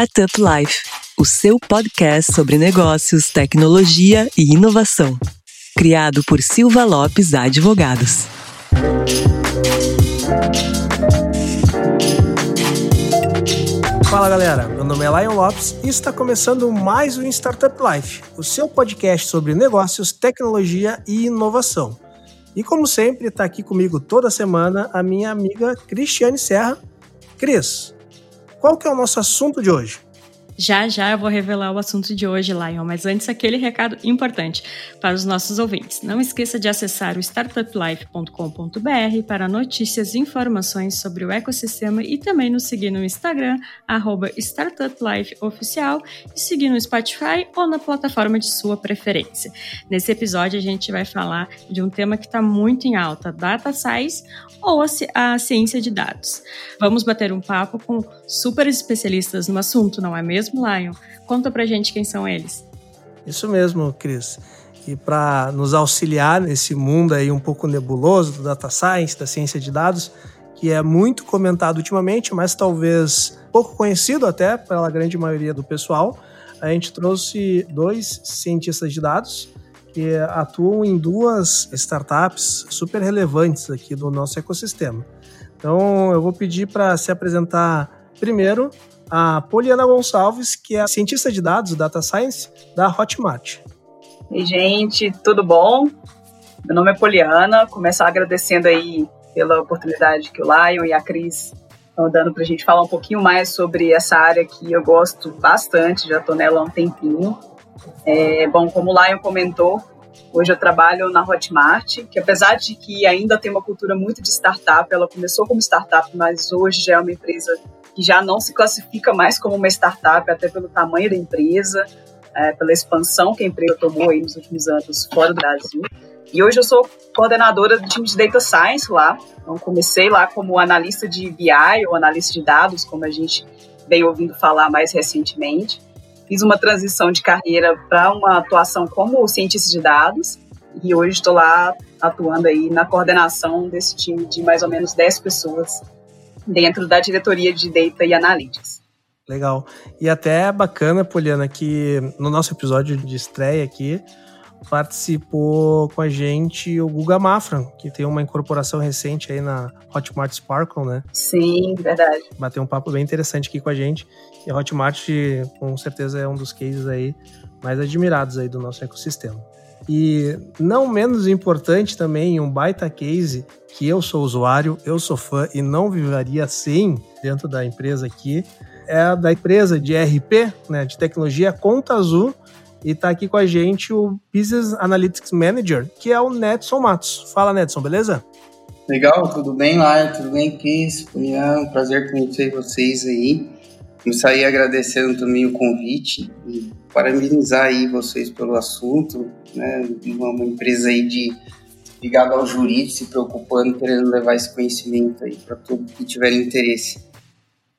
Startup Life, o seu podcast sobre negócios, tecnologia e inovação. Criado por Silva Lopes Advogados. Fala galera, meu nome é Lion Lopes e está começando mais um Startup Life, o seu podcast sobre negócios, tecnologia e inovação. E como sempre, está aqui comigo toda semana a minha amiga Cristiane Serra. Cris, qual que é o nosso assunto de hoje? Já já eu vou revelar o assunto de hoje, Lion, mas antes aquele recado importante para os nossos ouvintes. Não esqueça de acessar o startuplife.com.br para notícias e informações sobre o ecossistema e também nos seguir no Instagram, StartupLifeOficial e seguir no Spotify ou na plataforma de sua preferência. Nesse episódio a gente vai falar de um tema que está muito em alta, Data Science ou a, ciência de dados. Vamos bater um papo com super especialistas no assunto, não é mesmo, Lion. Conta pra gente quem são eles. Isso mesmo, Cris. E para nos auxiliar nesse mundo aí um pouco nebuloso do data science, da ciência de dados, que é muito comentado ultimamente, mas talvez pouco conhecido até pela grande maioria do pessoal, a gente trouxe dois cientistas de dados que atuam em duas startups super relevantes aqui do nosso ecossistema. Então, eu vou pedir para se apresentar primeiro a Poliana Gonçalves, que é cientista de dados, Data Science, da Hotmart. Oi, gente, tudo bom? Meu nome é Poliana, começar agradecendo aí pela oportunidade que o Lion e a Cris estão dando para a gente falar um pouquinho mais sobre essa área que eu gosto bastante, já estou nela há um tempinho. É, bom, como o Lion comentou, hoje eu trabalho na Hotmart, que apesar de que ainda tem uma cultura muito de startup, ela começou como startup, mas hoje já é uma empresa que já não se classifica mais como uma startup, até pelo tamanho da empresa, é, pela expansão que a empresa tomou aí nos últimos anos fora do Brasil. E hoje eu sou coordenadora do time de Data Science lá. Então, comecei lá como analista de BI ou analista de dados, como a gente veio ouvindo falar mais recentemente. Fiz uma transição de carreira para uma atuação como cientista de dados e hoje estou lá atuando aí na coordenação desse time de mais ou menos 10 pessoas dentro da diretoria de Data e Analytics. Legal. E até é bacana, Poliana, que no nosso episódio de estreia aqui, participou com a gente o Guga Mafra, que tem uma incorporação recente aí na Hotmart Sparkle, né? Sim, verdade. Bateu um papo bem interessante aqui com a gente. E a Hotmart, com certeza, é um dos cases aí mais admirados aí do nosso ecossistema. E não menos importante também, um baita case que eu sou usuário, eu sou fã e não viveria sem dentro da empresa aqui, é da empresa de RP, né, de tecnologia Conta Azul, e está aqui com a gente o Business Analytics Manager, que é o Netson Matos. Fala, Netson, beleza? Legal, tudo bem, lá? Tudo bem, Cris? É um prazer conhecer vocês aí. Começar aí agradecendo também o convite e parabenizar aí vocês pelo assunto, né? Uma, empresa aí de ligada ao jurídico, se preocupando, querendo levar esse conhecimento aí para todos que tiverem interesse.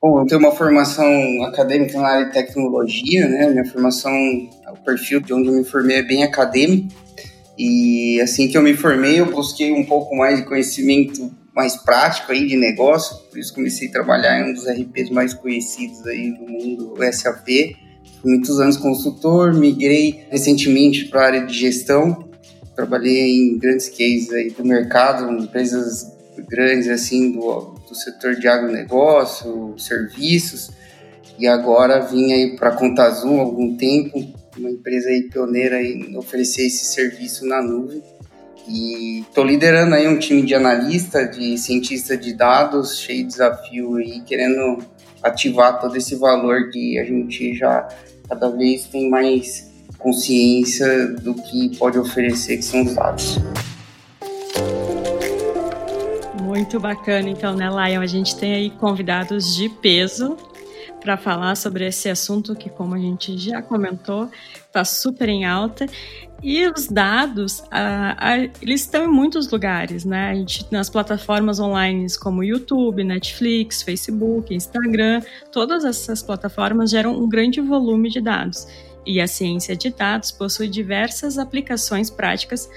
Bom, eu tenho uma formação acadêmica na área de tecnologia, né? Minha formação, o perfil de onde eu me formei é bem acadêmico. E assim que eu me formei, eu busquei um pouco mais de conhecimento mais prático aí de negócio, por isso comecei a trabalhar em um dos RPs mais conhecidos aí do mundo, o SAP. Fui muitos anos consultor, migrei recentemente para a área de gestão. Trabalhei em grandes cases aí do mercado, empresas grandes assim do, do setor de agronegócio, serviços. E agora vim aí para a Conta Azul há algum tempo, uma empresa aí pioneira em oferecer esse serviço na nuvem. E estou liderando aí um time de analista, de cientista de dados, cheio de desafio e querendo ativar todo esse valor que a gente já cada vez tem mais consciência do que pode oferecer, que são os dados. Muito bacana, então, né, Lion? A gente tem aí convidados de peso para falar sobre esse assunto que, como a gente já comentou, está super em alta. E os dados, eles estão em muitos lugares, né? A gente, nas plataformas online como YouTube, Netflix, Facebook, Instagram, todas essas plataformas geram um grande volume de dados. E a ciência de dados possui diversas aplicações práticas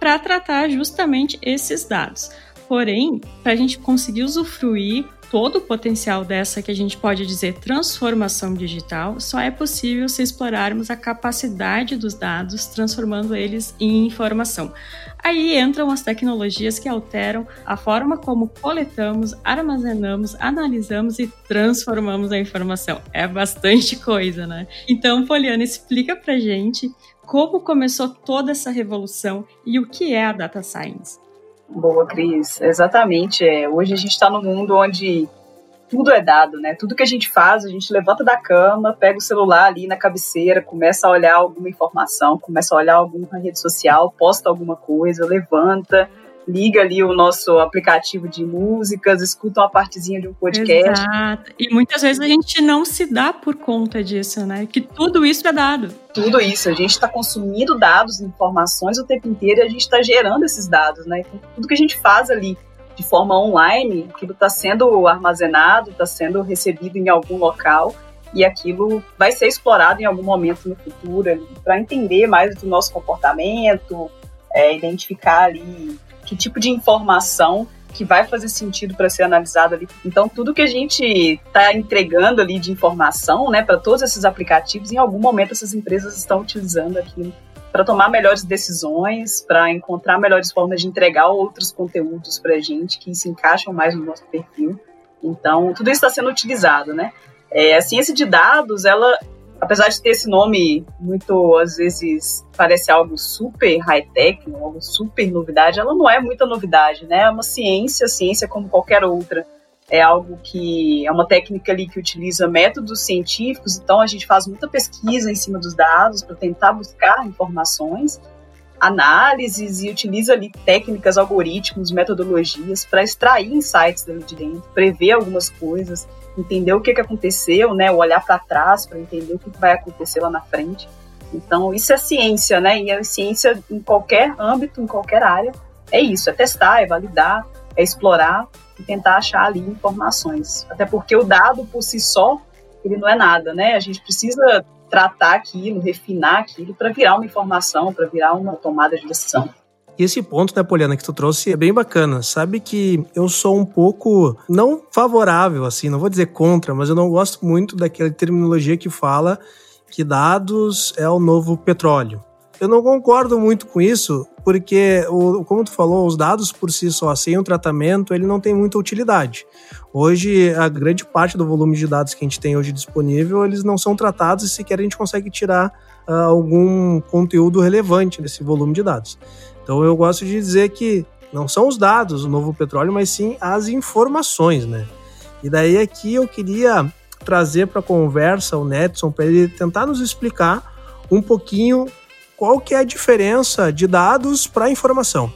para tratar justamente esses dados. Porém, para a gente conseguir usufruir todo o potencial dessa que a gente pode dizer transformação digital, só é possível se explorarmos a capacidade dos dados, transformando eles em informação. Aí entram as tecnologias que alteram a forma como coletamos, armazenamos, analisamos e transformamos a informação. É bastante coisa, né? Então, Poliana, explica pra gente como começou toda essa revolução e o que é a data science. Boa, Cris. Exatamente. É. Hoje a gente está num mundo onde tudo é dado, né? Tudo que a gente faz, a gente levanta da cama, pega o celular ali na cabeceira, começa a olhar alguma informação, começa a olhar alguma rede social, posta alguma coisa, levanta, liga ali o nosso aplicativo de músicas, escuta uma partezinha de um podcast. Exato. E muitas vezes a gente não se dá por conta disso, né? Que tudo isso é dado. Tudo isso, a gente está consumindo dados, informações o tempo inteiro e a gente está gerando esses dados, né? Então, tudo que a gente faz ali de forma online, aquilo está sendo armazenado, está sendo recebido em algum local e aquilo vai ser explorado em algum momento no futuro para entender mais do nosso comportamento, é, identificar ali que tipo de informação que vai fazer sentido para ser analisado ali. Então, tudo que a gente está entregando ali de informação, né, para todos esses aplicativos, em algum momento essas empresas estão utilizando aquilo para tomar melhores decisões, para encontrar melhores formas de entregar outros conteúdos para a gente que se encaixam mais no nosso perfil. Então, tudo isso está sendo utilizado, né? É, a ciência de dados, ela, apesar de ter esse nome muito, às vezes, parece algo super high-tech, algo super novidade, ela não é muita novidade, né? É uma ciência, ciência como qualquer outra é algo que é uma técnica ali que utiliza métodos científicos, então a gente faz muita pesquisa em cima dos dados para tentar buscar informações, análises e utiliza ali técnicas, algoritmos, metodologias para extrair insights dali de dentro, prever algumas coisas, entender o que, que aconteceu, né, olhar para trás para entender o que, vai acontecer lá na frente. Então, isso é ciência, né? E a ciência em qualquer âmbito, em qualquer área, é isso, é testar, é validar, é explorar e tentar achar ali informações. Até porque o dado por si só, ele não é nada, né? A gente precisa tratar aquilo, refinar aquilo para virar uma informação, para virar uma tomada de decisão. E esse ponto, né, Poliana, que tu trouxe é bem bacana. Sabe que eu sou um pouco, não favorável, assim, não vou dizer contra, mas eu não gosto muito daquela terminologia que fala que dados é o novo petróleo. Eu não concordo muito com isso, porque, o, como tu falou, os dados por si só, sem o tratamento, ele não tem muita utilidade. Hoje, a grande parte do volume de dados que a gente tem hoje disponível, eles não são tratados e sequer a gente consegue tirar uh, algum conteúdo relevante desse volume de dados. Então, eu gosto de dizer que não são os dados o novo petróleo, mas sim as informações, né? E daí aqui eu queria trazer para a conversa o Netson para ele tentar nos explicar um pouquinho qual que é a diferença de dados para informação.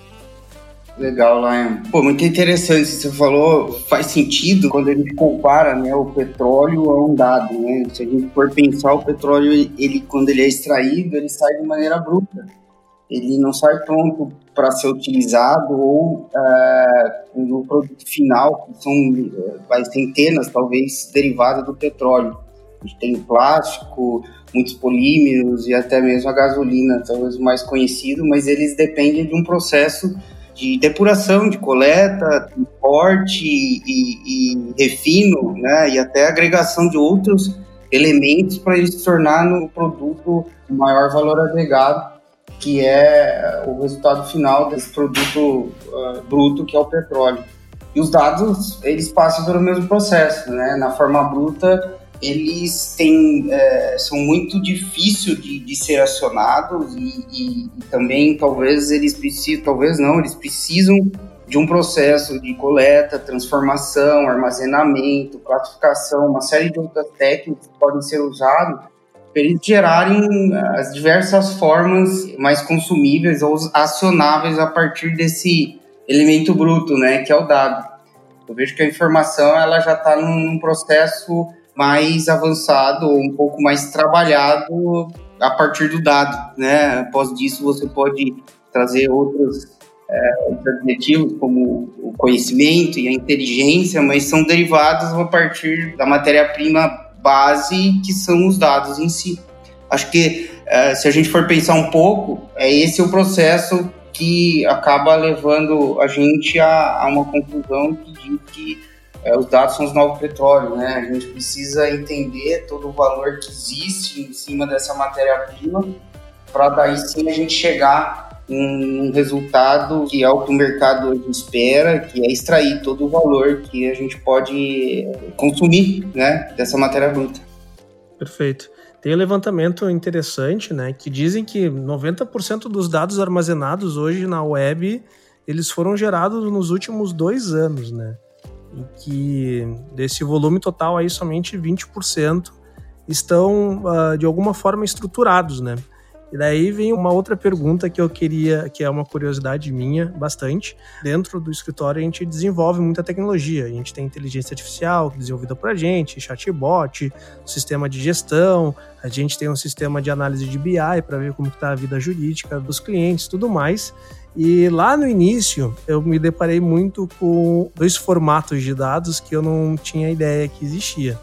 Legal, Lion. Pô, muito interessante. Você falou, faz sentido quando a gente compara né, o petróleo a um dado. Né? Se a gente for pensar, o petróleo, ele, quando ele é extraído, ele sai de maneira bruta. Ele não sai pronto para ser utilizado ou uh, no produto final, que são uh, centenas, talvez, derivadas do petróleo. A gente tem o plástico, muitos polímeros e até mesmo a gasolina, talvez o mais conhecido, mas eles dependem de um processo de depuração, de coleta, transporte e, e, refino, né, e até agregação de outros elementos para ele se tornar no produto o maior valor agregado, que é o resultado final desse produto uh, bruto que é o petróleo. E os dados, eles passam pelo mesmo processo, né? Na forma bruta, eles têm, é, são muito difíceis de, de ser acionados e, e, e, também talvez eles precisam, talvez não, eles precisam de um processo de coleta, transformação, armazenamento, classificação, uma série de outras técnicas que podem ser usadas eles gerarem as diversas formas mais consumíveis ou acionáveis a partir desse elemento bruto, né, que é o dado. Eu vejo que a informação ela já está num processo mais avançado um pouco mais trabalhado a partir do dado, né? Após disso, você pode trazer outros, é, como o conhecimento e a inteligência, mas são derivados a partir da matéria-prima base, que são os dados em si. Acho que é, se a gente for pensar um pouco, é esse o processo que acaba levando a gente a, a uma conclusão que diz que é, os dados são os novos petróleo, né? A gente precisa entender todo o valor que existe em cima dessa matéria-prima para daí sim a gente chegar um resultado que é o que o mercado hoje espera, que é extrair todo o valor que a gente pode consumir, né, dessa matéria bruta. Perfeito. Tem um levantamento interessante, né, que dizem que 90% dos dados armazenados hoje na web, eles foram gerados nos últimos dois anos, né? E que desse volume total aí somente 20% estão uh, de alguma forma estruturados, né? E daí vem uma outra pergunta que eu queria, que é uma curiosidade minha, bastante. Dentro do escritório a gente desenvolve muita tecnologia. A gente tem inteligência artificial desenvolvida por a gente, chatbot, sistema de gestão, a gente tem um sistema de análise de BI para ver como está a vida jurídica dos clientes, tudo mais. E lá no início eu me deparei muito com dois formatos de dados que eu não tinha ideia que existia,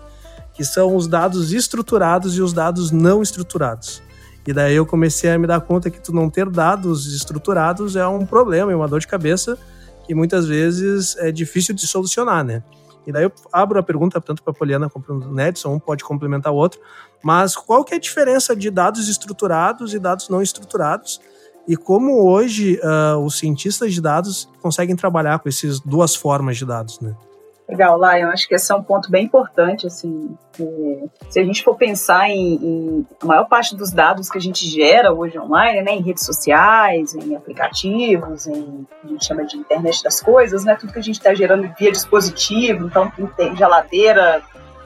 que são os dados estruturados e os dados não estruturados. E daí eu comecei a me dar conta que tu não ter dados estruturados é um problema, é uma dor de cabeça que muitas vezes é difícil de solucionar, né? E daí eu abro a pergunta tanto para a Poliana como para o Nedson, um pode complementar o outro, mas qual que é a diferença de dados estruturados e dados não estruturados? E como hoje uh, os cientistas de dados conseguem trabalhar com essas duas formas de dados, né? Legal, Lion, acho que esse é um ponto bem importante, assim, se a gente for pensar em, em, a maior parte dos dados que a gente gera hoje online, né, em redes sociais, em aplicativos, em, a gente chama de internet das coisas, né, tudo que a gente está gerando via dispositivo, então geladeira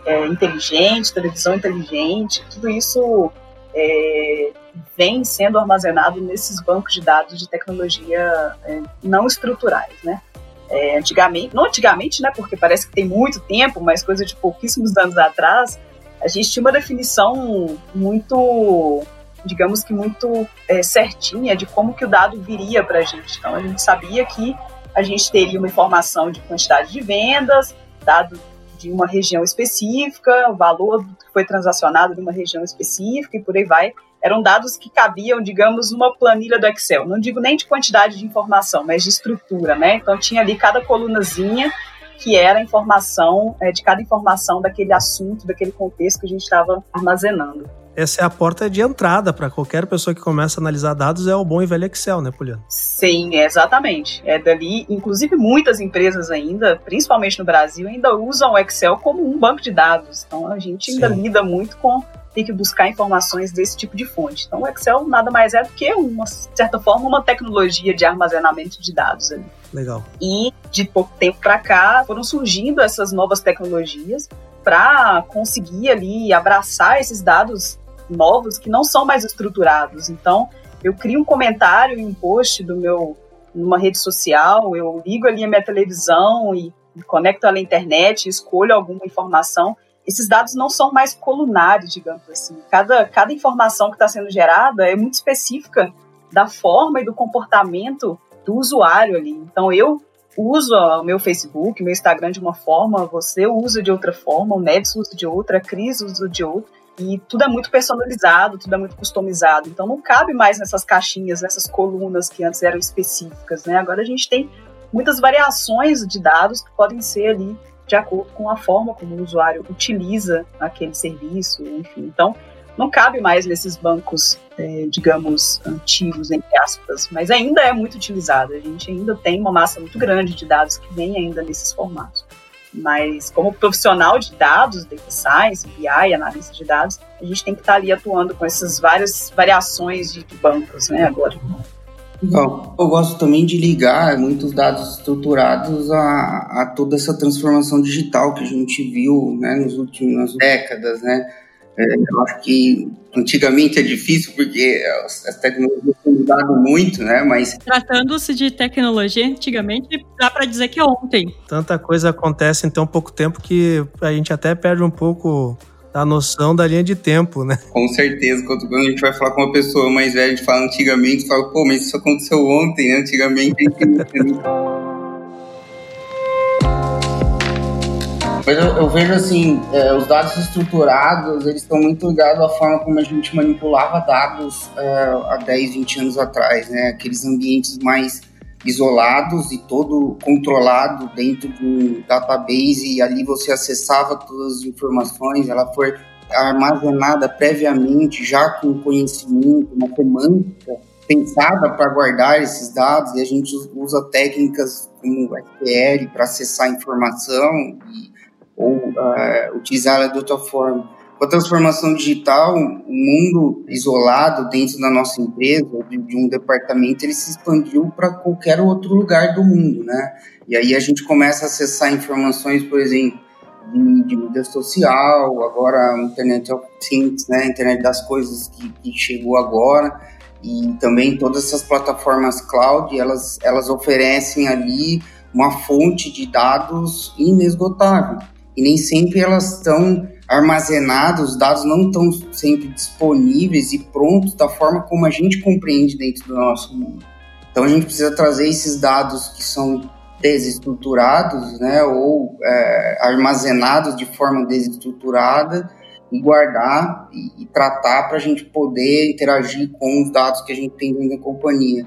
é, inteligente, televisão inteligente, tudo isso é, vem sendo armazenado nesses bancos de dados de tecnologia é, não estruturais, né, é, antigamente, não antigamente, né, porque parece que tem muito tempo, mas coisa de pouquíssimos anos atrás, a gente tinha uma definição muito, digamos que muito é, certinha de como que o dado viria para a gente. Então a gente sabia que a gente teria uma informação de quantidade de vendas, dado de uma região específica, o valor que foi transacionado de uma região específica e por aí vai eram dados que cabiam, digamos, numa planilha do Excel. Não digo nem de quantidade de informação, mas de estrutura, né? Então tinha ali cada colunazinha que era a informação é, de cada informação daquele assunto, daquele contexto que a gente estava armazenando. Essa é a porta de entrada para qualquer pessoa que começa a analisar dados, é o bom e velho Excel, né, Poliano? Sim, exatamente. É dali, inclusive muitas empresas ainda, principalmente no Brasil, ainda usam o Excel como um banco de dados. Então a gente ainda Sim. lida muito com tem que buscar informações desse tipo de fonte. Então, o Excel nada mais é do que, uma certa forma, uma tecnologia de armazenamento de dados ali. Legal. E de pouco tempo para cá foram surgindo essas novas tecnologias para conseguir ali abraçar esses dados novos que não são mais estruturados. Então, eu crio um comentário em um post do meu numa rede social, eu ligo ali a minha televisão e conecto ela à internet, escolho alguma informação esses dados não são mais colunares, digamos assim. Cada, cada informação que está sendo gerada é muito específica da forma e do comportamento do usuário ali. Então, eu uso o meu Facebook, meu Instagram de uma forma, você usa de outra forma, o Neves usa de outra, a Cris usa de outra. E tudo é muito personalizado, tudo é muito customizado. Então não cabe mais nessas caixinhas, nessas colunas que antes eram específicas, né? Agora a gente tem muitas variações de dados que podem ser ali de acordo com a forma como o usuário utiliza aquele serviço, enfim. Então, não cabe mais nesses bancos, é, digamos, antigos, entre aspas, mas ainda é muito utilizado. A gente ainda tem uma massa muito grande de dados que vem ainda nesses formatos. Mas, como profissional de dados, data science, BI, análise de dados, a gente tem que estar ali atuando com essas várias variações de bancos, né, agora. Legal. Eu gosto também de ligar muitos dados estruturados a, a toda essa transformação digital que a gente viu né, nos últimas décadas, né? É, eu acho que antigamente é difícil porque as, as tecnologias têm mudado muito, né? Mas tratando-se de tecnologia, antigamente dá para dizer que é ontem. Tanta coisa acontece em tão pouco tempo que a gente até perde um pouco a noção da linha de tempo, né? Com certeza, quando a gente vai falar com uma pessoa mais velha, a gente fala antigamente, fala, pô, mas isso aconteceu ontem, né? Antigamente Mas eu, eu vejo assim, é, os dados estruturados, eles estão muito ligados à forma como a gente manipulava dados é, há 10, 20 anos atrás, né? Aqueles ambientes mais isolados e todo controlado dentro de um database e ali você acessava todas as informações, ela foi armazenada previamente, já com conhecimento, uma semântica pensada para guardar esses dados e a gente usa técnicas como SQL para acessar informação e, ou uh, utilizar ela de outra forma. Com a transformação digital, o mundo isolado dentro da nossa empresa, de, um departamento, ele se expandiu para qualquer outro lugar do mundo, né? E aí a gente começa a acessar informações, por exemplo, de, mídia social, agora a Internet of Things, né? Internet das coisas que, que chegou agora e também todas essas plataformas cloud, elas, elas oferecem ali uma fonte de dados inesgotável. E nem sempre elas estão armazenadas, os dados não estão sempre disponíveis e prontos da forma como a gente compreende dentro do nosso mundo. Então a gente precisa trazer esses dados que são desestruturados, né, ou é, armazenados de forma desestruturada e guardar e, e tratar para a gente poder interagir com os dados que a gente tem dentro da companhia.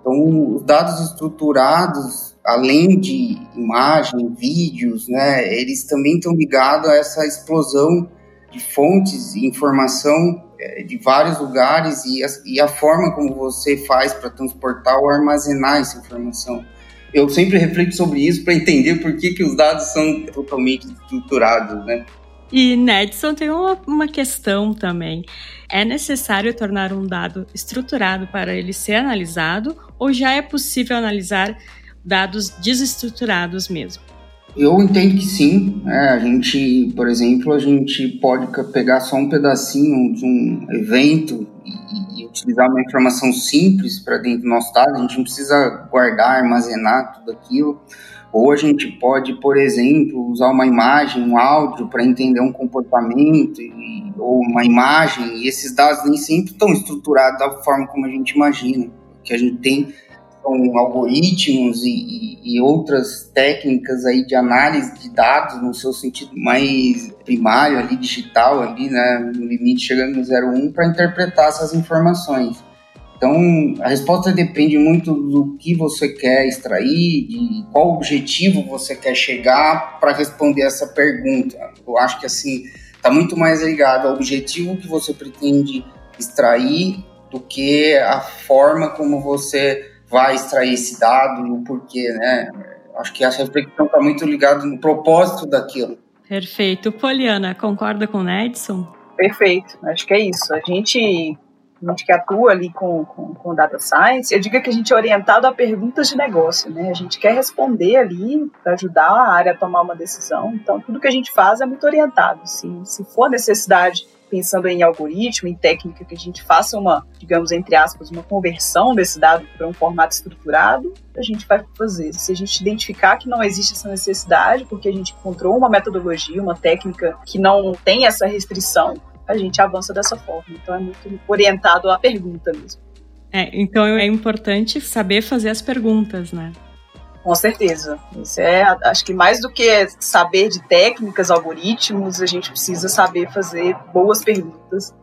Então, os dados estruturados, além de imagem, vídeos, né, eles também estão ligados a essa explosão de fontes e informação é, de vários lugares e a, e a forma como você faz para transportar ou armazenar essa informação. Eu sempre reflito sobre isso para entender por que, que os dados são totalmente estruturados, né? E Nedson tem uma, uma questão também. É necessário tornar um dado estruturado para ele ser analisado ou já é possível analisar dados desestruturados mesmo? Eu entendo que sim. É, a gente, por exemplo, a gente pode pegar só um pedacinho de um evento e, e utilizar uma informação simples para dentro do nosso dado. A gente não precisa guardar, armazenar tudo aquilo. Ou a gente pode, por exemplo, usar uma imagem, um áudio para entender um comportamento, e, ou uma imagem, e esses dados nem sempre estão estruturados da forma como a gente imagina. Que a gente tem algoritmos e, e, e, outras técnicas aí de análise de dados no seu sentido mais primário ali, digital ali, né, no limite chegando no 01 para interpretar essas informações. Então, a resposta depende muito do que você quer extrair, de qual objetivo você quer chegar para responder essa pergunta. Eu acho que assim está muito mais ligado ao objetivo que você pretende extrair do que a forma como você vai extrair esse dado e o porquê, né? Acho que essa reflexão está muito ligada no propósito daquilo. Perfeito. Poliana, concorda com o Edson? Perfeito. Acho que é isso. A gente a gente que atua ali com, com, com, data science, eu digo que a gente é orientado a perguntas de negócio, né? A gente quer responder ali para ajudar a área a tomar uma decisão. Então, tudo que a gente faz é muito orientado. Se, se for necessidade, pensando em algoritmo, em técnica, que a gente faça uma, digamos, entre aspas, uma conversão desse dado para um formato estruturado, a gente vai fazer. Se a gente identificar que não existe essa necessidade, porque a gente encontrou uma metodologia, uma técnica que não tem essa restrição, a gente avança dessa forma. Então é muito orientado à pergunta mesmo. É, então é importante saber fazer as perguntas, né? Com certeza. Isso é, acho que mais do que saber de técnicas, algoritmos, a gente precisa saber fazer boas perguntas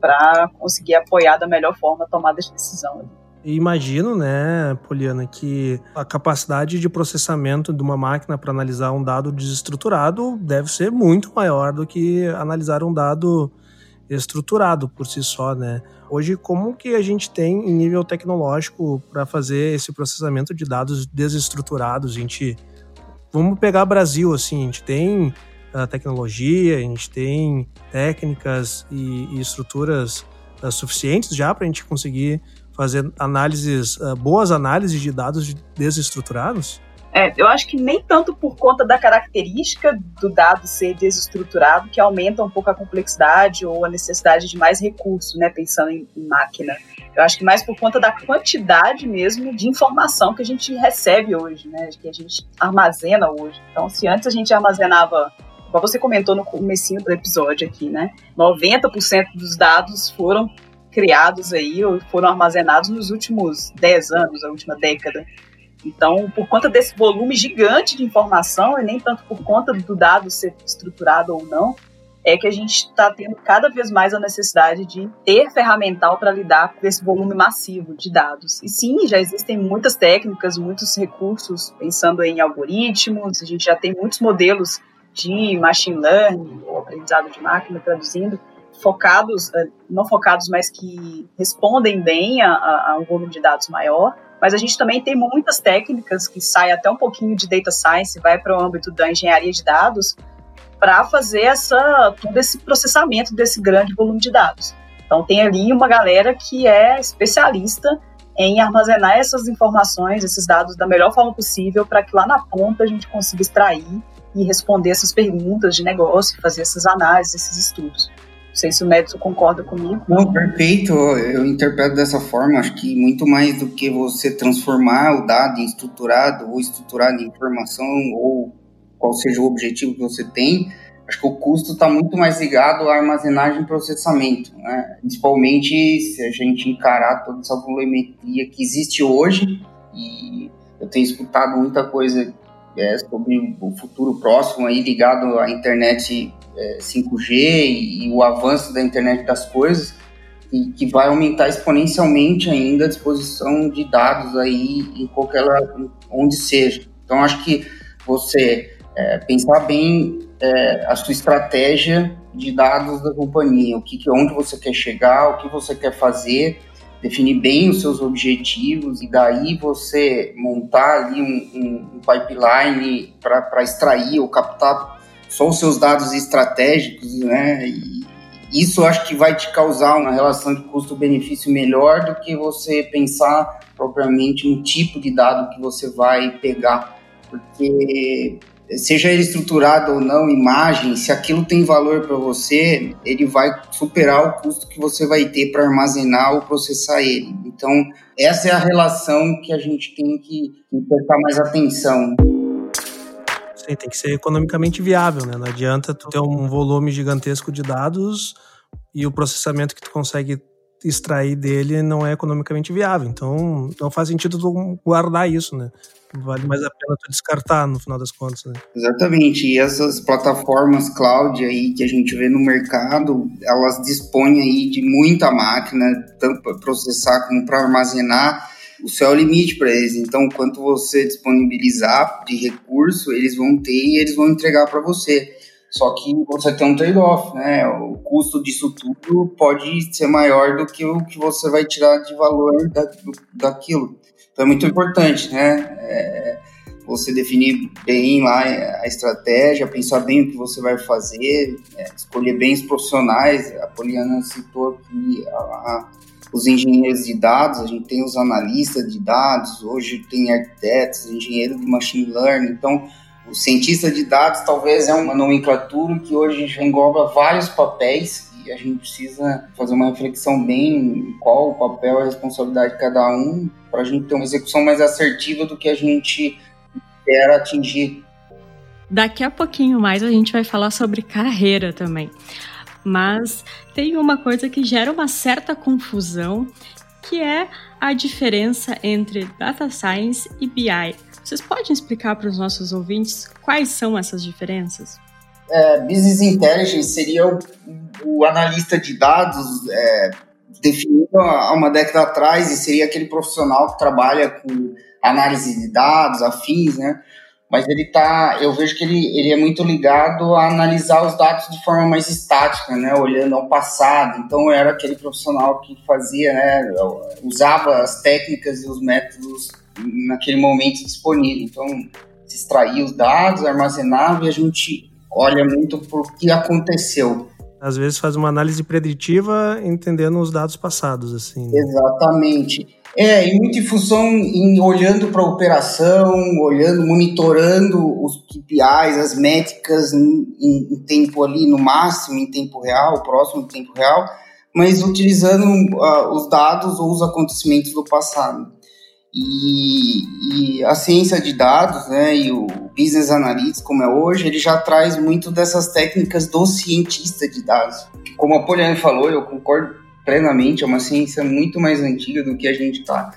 para conseguir apoiar da melhor forma a tomada de decisão. E imagino, né, Poliana, que a capacidade de processamento de uma máquina para analisar um dado desestruturado deve ser muito maior do que analisar um dado estruturado por si só, né? Hoje, como que a gente tem em nível tecnológico para fazer esse processamento de dados desestruturados? A gente, vamos pegar Brasil assim, a gente tem a tecnologia, a gente tem técnicas e, e estruturas uh, suficientes já para a gente conseguir fazer análises, uh, boas análises de dados desestruturados? É, eu acho que nem tanto por conta da característica do dado ser desestruturado, que aumenta um pouco a complexidade ou a necessidade de mais recursos, né, pensando em, em máquina. Eu acho que mais por conta da quantidade mesmo de informação que a gente recebe hoje, né, que a gente armazena hoje. Então, se antes a gente armazenava como você comentou no comecinho do episódio aqui, né? 90% dos dados foram criados aí ou foram armazenados nos últimos 10 anos, a última década. Então, por conta desse volume gigante de informação, e nem tanto por conta do dado ser estruturado ou não, é que a gente está tendo cada vez mais a necessidade de ter ferramental para lidar com esse volume massivo de dados. E sim, já existem muitas técnicas, muitos recursos, pensando em algoritmos, a gente já tem muitos modelos de machine learning, ou aprendizado de máquina, traduzindo, focados, eh, não focados, mas que respondem bem a, a um volume de dados maior. Mas a gente também tem muitas técnicas que saem até um pouquinho de data science, vai para o âmbito da engenharia de dados, para fazer essa, todo esse processamento desse grande volume de dados. Então tem ali uma galera que é especialista em armazenar essas informações, esses dados da melhor forma possível, para que lá na ponta a gente consiga extrair e responder essas perguntas de negócio, fazer essas análises, esses estudos. Sei se o Médico concorda comigo. Não, perfeito. Eu interpreto dessa forma. Acho que muito mais do que você transformar o dado em estruturado ou estruturado em informação ou qual seja o objetivo que você tem, acho que o custo está muito mais ligado à armazenagem e processamento, né? principalmente se a gente encarar toda essa volumetria que existe hoje e eu tenho escutado muita coisa é, sobre o futuro próximo aí ligado à internet é, 5G e, e, o avanço da internet das coisas e que vai aumentar exponencialmente ainda a disposição de dados aí em qualquer onde seja. Então acho que você é, pensar bem é, a sua estratégia de dados da companhia, o que, onde você quer chegar, o que você quer fazer, definir bem os seus objetivos e daí você montar ali um, um, um pipeline para extrair ou captar só os seus dados estratégicos, né? E isso acho que vai te causar uma relação de custo-benefício melhor do que você pensar propriamente um tipo de dado que você vai pegar, porque seja ele estruturado ou não, imagem, se aquilo tem valor para você, ele vai superar o custo que você vai ter para armazenar ou processar ele. Então, essa é a relação que a gente tem que prestar mais atenção. Sim, tem que ser economicamente viável, né? Não adianta tu ter um volume gigantesco de dados e o processamento que tu consegue extrair dele não é economicamente viável. Então, não faz sentido tu guardar isso, né? vale mais a pena tu descartar no final das contas, né? Exatamente. E essas plataformas cloud aí que a gente vê no mercado, elas dispõem aí de muita máquina, tanto para processar como para armazenar. O céu é o limite para eles. Então, quanto você disponibilizar de recurso, eles vão ter e eles vão entregar para você. Só que você tem um trade-off, né? O custo disso tudo pode ser maior do que o que você vai tirar de valor da, do, daquilo. Então é muito importante, né? É, você definir bem lá a estratégia, pensar bem o que você vai fazer, é, escolher bem os profissionais. A Poliana citou aqui a, a, os engenheiros de dados, a gente tem os analistas de dados, hoje tem arquitetos, engenheiros de machine learning. Então, o cientista de dados talvez é uma nomenclatura que hoje já engloba vários papéis e a gente precisa fazer uma reflexão bem qual o papel e a responsabilidade de cada um para a gente ter uma execução mais assertiva do que a gente quer atingir. Daqui a pouquinho mais a gente vai falar sobre carreira também. Mas tem uma coisa que gera uma certa confusão, que é a diferença entre data science e BI. Vocês podem explicar para os nossos ouvintes quais são essas diferenças? É, business Intelligence seria o, o analista de dados é, definido há uma década atrás e seria aquele profissional que trabalha com análise de dados, afins, né? Mas ele tá, eu vejo que ele, ele é muito ligado a analisar os dados de forma mais estática, né? Olhando ao passado. Então era aquele profissional que fazia, né? Usava as técnicas e os métodos naquele momento disponível. Então se extraía os dados, armazenava e a gente olha muito por que aconteceu às vezes faz uma análise preditiva entendendo os dados passados, assim. Né? Exatamente. É, e muito em função, em olhando para a operação, olhando, monitorando os KPIs, as métricas em, em, em, tempo ali, no máximo em tempo real, próximo em tempo real, mas utilizando uh, os dados ou os acontecimentos do passado. E, e, a ciência de dados, né, e o business analytics, como é hoje, ele já traz muito dessas técnicas do cientista de dados. Como a Poliane falou, eu concordo plenamente, é uma ciência muito mais antiga do que a gente está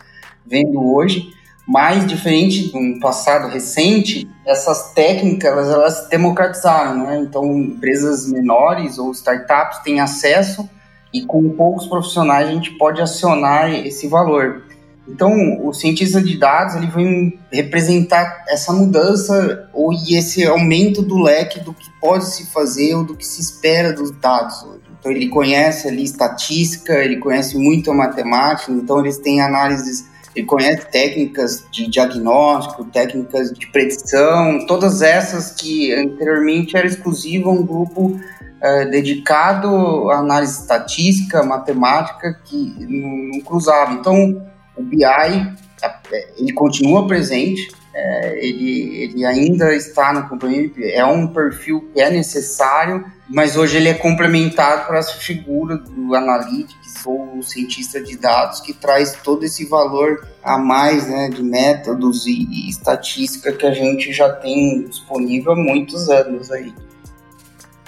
vendo hoje, Mas, diferente de um passado recente, essas técnicas elas, elas se democratizaram, né? Então, empresas menores ou startups têm acesso e com poucos profissionais a gente pode acionar esse valor. Então, o cientista de dados ele vem representar essa mudança ou esse aumento do leque do que pode se fazer ou do que se espera dos dados hoje. Então, ele conhece ali estatística, ele conhece muito a matemática, então eles têm análises, ele conhece técnicas de diagnóstico, técnicas de predição, todas essas que anteriormente era exclusiva um grupo é, dedicado à análise estatística, matemática, que não, não cruzava. Então, o BI é, ele continua presente, é, ele, ele ainda está na companhia, é um perfil que é necessário, mas hoje ele é complementado para essa figura do analytics ou cientista de dados que traz todo esse valor a mais né, de métodos e, e estatística que a gente já tem disponível há muitos anos aí.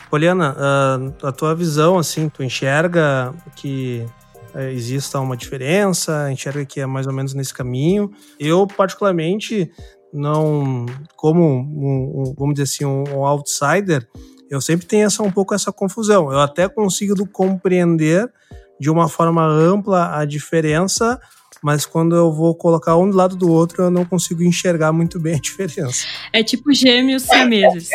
Poliana, a, a tua visão, assim, tu enxerga que é, exista uma diferença, enxerga que é mais ou menos nesse caminho. Eu, particularmente, não, como, um, um, vamos dizer assim, um, outsider, eu sempre tenho essa, um pouco essa confusão. Eu até consigo compreender de uma forma ampla a diferença, mas quando eu vou colocar um do lado do outro, eu não consigo enxergar muito bem a diferença. É tipo gêmeos siameses.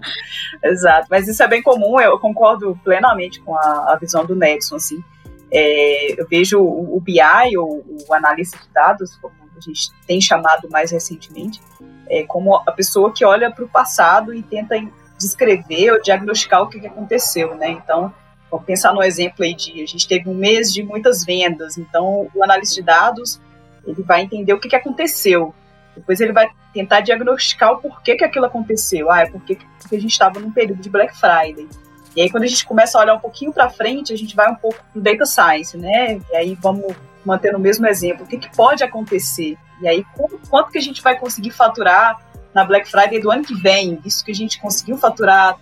Exato, mas isso é bem comum, eu concordo plenamente com a, a visão do Nelson, assim. É, eu vejo o, o BI, ou o analista de dados, como a gente tem chamado mais recentemente, é, como a pessoa que olha para o passado e tenta descrever ou diagnosticar o que, que aconteceu, né? Então, vamos pensar no exemplo aí de a gente teve um mês de muitas vendas, então o analista de dados ele vai entender o que, que aconteceu. Depois ele vai tentar diagnosticar o porquê que aquilo aconteceu. Ah, é porque, a gente estava num período de Black Friday. E aí, quando a gente começa a olhar um pouquinho para frente, a gente vai um pouco pro data science, né? E aí vamos manter o mesmo exemplo. O que, que pode acontecer? E aí, quanto que a gente vai conseguir faturar na Black Friday do ano que vem? Isso que a gente conseguiu faturar,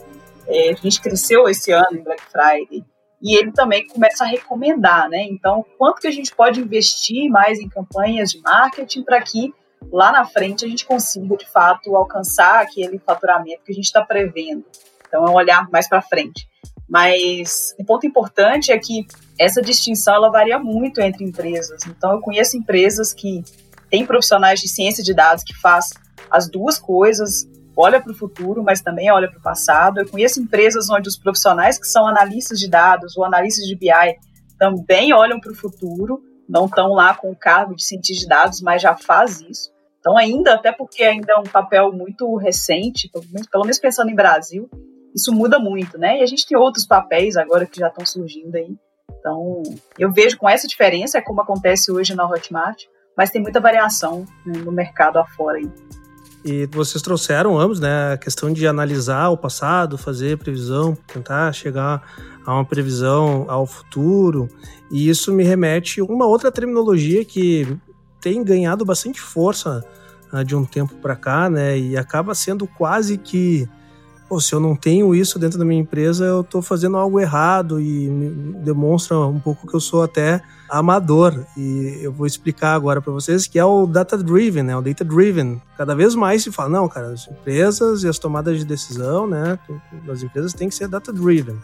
é, a gente cresceu esse ano em Black Friday. E ele também começa a recomendar, né? Então, quanto que a gente pode investir mais em campanhas de marketing para que lá na frente a gente consiga, de fato, alcançar aquele faturamento que a gente está prevendo. Então, é um olhar mais para frente. Mas um ponto importante é que essa distinção ela varia muito entre empresas. Então, eu conheço empresas que têm profissionais de ciência de dados que faz as duas coisas, olha para o futuro, mas também olha para o passado. Eu conheço empresas onde os profissionais que são analistas de dados ou analistas de BI também olham para o futuro, não estão lá com o cargo de cientista de dados, mas já faz isso. Então, ainda, até porque ainda é um papel muito recente, pelo menos pensando em Brasil, isso muda muito, né? E a gente tem outros papéis agora que já estão surgindo aí. Então, eu vejo com essa diferença, é como acontece hoje na Hotmart, mas tem muita variação no mercado afora aí. E vocês trouxeram ambos, né, a questão de analisar o passado, fazer previsão, tentar chegar a uma previsão ao futuro. E isso me remete a uma outra terminologia que tem ganhado bastante força uh, de um tempo para cá, né, e acaba sendo quase que pô, se eu não tenho isso dentro da minha empresa, eu estou fazendo algo errado e demonstra um pouco que eu sou até amador. E eu vou explicar agora para vocês que é o data driven, né? O data driven. Cada vez mais se fala, não, cara, as empresas e as tomadas de decisão, né, das empresas têm que ser data driven.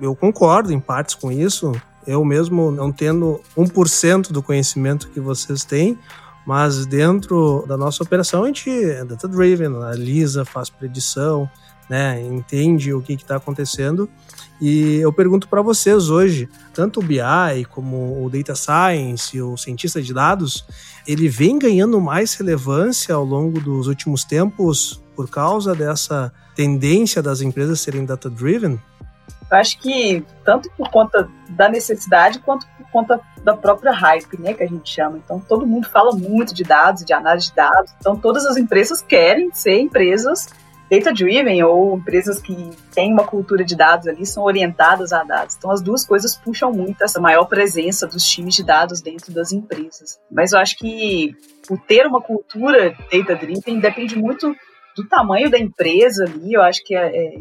Eu concordo em partes com isso. Eu mesmo não tendo 1% do conhecimento que vocês têm, mas dentro da nossa operação a gente é data driven, analisa, faz predição, né, entende o que está acontecendo. E eu pergunto para vocês hoje, tanto o BI como o Data Science, o cientista de dados, ele vem ganhando mais relevância ao longo dos últimos tempos por causa dessa tendência das empresas serem data-driven? Eu acho que tanto por conta da necessidade quanto por conta da própria hype, né, que a gente chama. Então, todo mundo fala muito de dados, de análise de dados. Então, todas as empresas querem ser empresas data-driven ou empresas que têm uma cultura de dados ali são orientadas a dados. Então, as duas coisas puxam muito essa maior presença dos times de dados dentro das empresas. Mas eu acho que o ter uma cultura data-driven depende muito do tamanho da empresa ali. Eu acho que é, é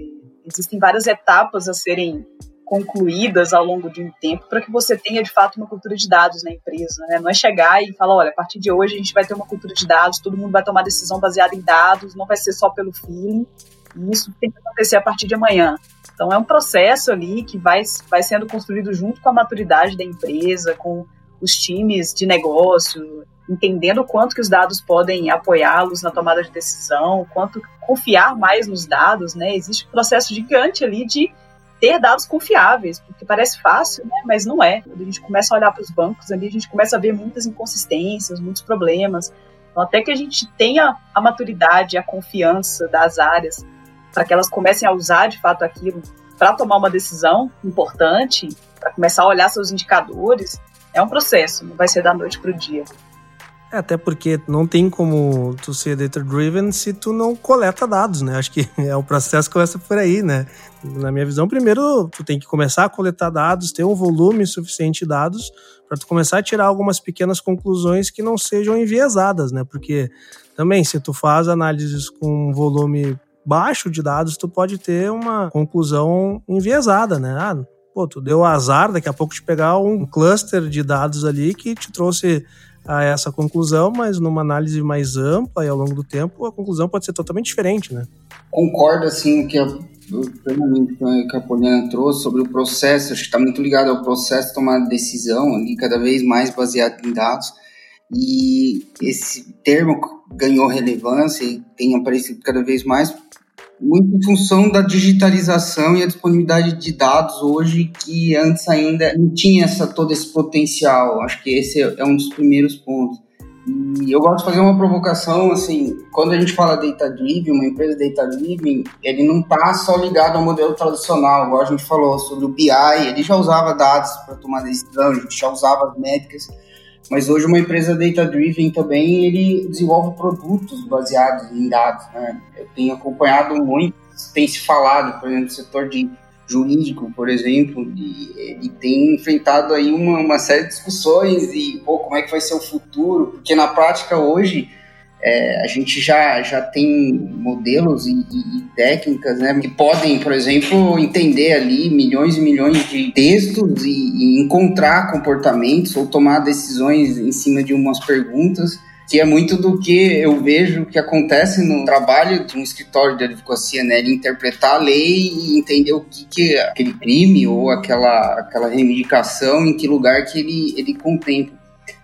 existem várias etapas a serem concluídas ao longo de um tempo para que você tenha de fato uma cultura de dados na empresa. Né? Não é chegar e falar, olha, a partir de hoje a gente vai ter uma cultura de dados, todo mundo vai tomar decisão baseada em dados, não vai ser só pelo feeling. E isso tem que acontecer a partir de amanhã. Então é um processo ali que vai, vai sendo construído junto com a maturidade da empresa, com os times de negócio, entendendo o quanto que os dados podem apoiá-los na tomada de decisão, quanto confiar mais nos dados, né? Existe um processo gigante ali de ter dados confiáveis, porque parece fácil, né? mas não é. Quando a gente começa a olhar para os bancos ali, a gente começa a ver muitas inconsistências, muitos problemas. Então, até que a gente tenha a maturidade, a confiança das áreas, para que elas comecem a usar de fato aquilo para tomar uma decisão importante, para começar a olhar seus indicadores, é um processo, não vai ser da noite para o dia. É, até porque não tem como tu ser data-driven se tu não coleta dados, né? Acho que é o processo que começa por aí, né? Na minha visão, primeiro tu tem que começar a coletar dados, ter um volume suficiente de dados para tu começar a tirar algumas pequenas conclusões que não sejam enviesadas, né? Porque também se tu faz análises com um volume baixo de dados, tu pode ter uma conclusão enviesada, né? Ah, pô, tu deu azar daqui a pouco de pegar um cluster de dados ali que te trouxe a essa conclusão, mas numa análise mais ampla e ao longo do tempo, a conclusão pode ser totalmente diferente, né? Concordo, assim, que a, que a Poliana trouxe sobre o processo, acho que está muito ligado ao processo de tomar decisão ali, cada vez mais baseado em dados, e esse termo ganhou relevância e tem aparecido cada vez mais muito em função da digitalização e a disponibilidade de dados hoje que antes ainda não tinha essa, todo esse potencial. Acho que esse é, é um dos primeiros pontos. E eu gosto de fazer uma provocação, assim, quando a gente fala data-driven, uma empresa data-driven, ele não está só ligado ao modelo tradicional, igual a gente falou sobre o BI, ele já usava dados para tomar decisão, a gente já usava as métricas, mas hoje uma empresa data-driven também, ele desenvolve produtos baseados em dados, né? Eu tenho acompanhado muito, tem se falado, por exemplo, no setor de jurídico, por exemplo, de, ele tem enfrentado aí uma, uma série de discussões e, pô, como é que vai ser o futuro? Porque na prática hoje é, a gente já, já tem modelos e, e, e, técnicas né, que podem, por exemplo, entender ali milhões e milhões de textos e, e encontrar comportamentos ou tomar decisões em cima de umas perguntas que é muito do que eu vejo que acontece no trabalho de um escritório de advocacia, né? Ele interpretar a lei e entender o que, que é aquele crime ou aquela, aquela reivindicação, em que lugar que ele, ele contempla.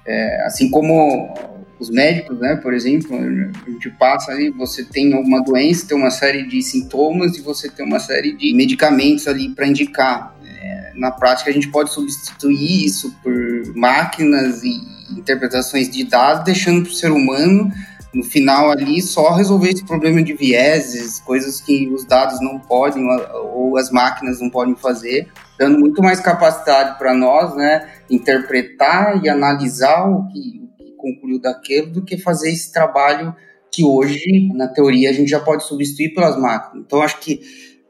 É, assim como os médicos, né, por exemplo, a gente passa ali, você tem alguma doença, tem uma série de sintomas e você tem uma série de medicamentos ali para indicar. É, na prática, a gente pode substituir isso por máquinas e interpretações de dados, deixando para o ser humano, no final ali, só resolver esse problema de vieses, coisas que os dados não podem ou as máquinas não podem fazer, dando muito mais capacidade para nós, né, interpretar e analisar o que concluiu daquilo do que fazer esse trabalho que hoje, na teoria, a gente já pode substituir pelas máquinas. Então, acho que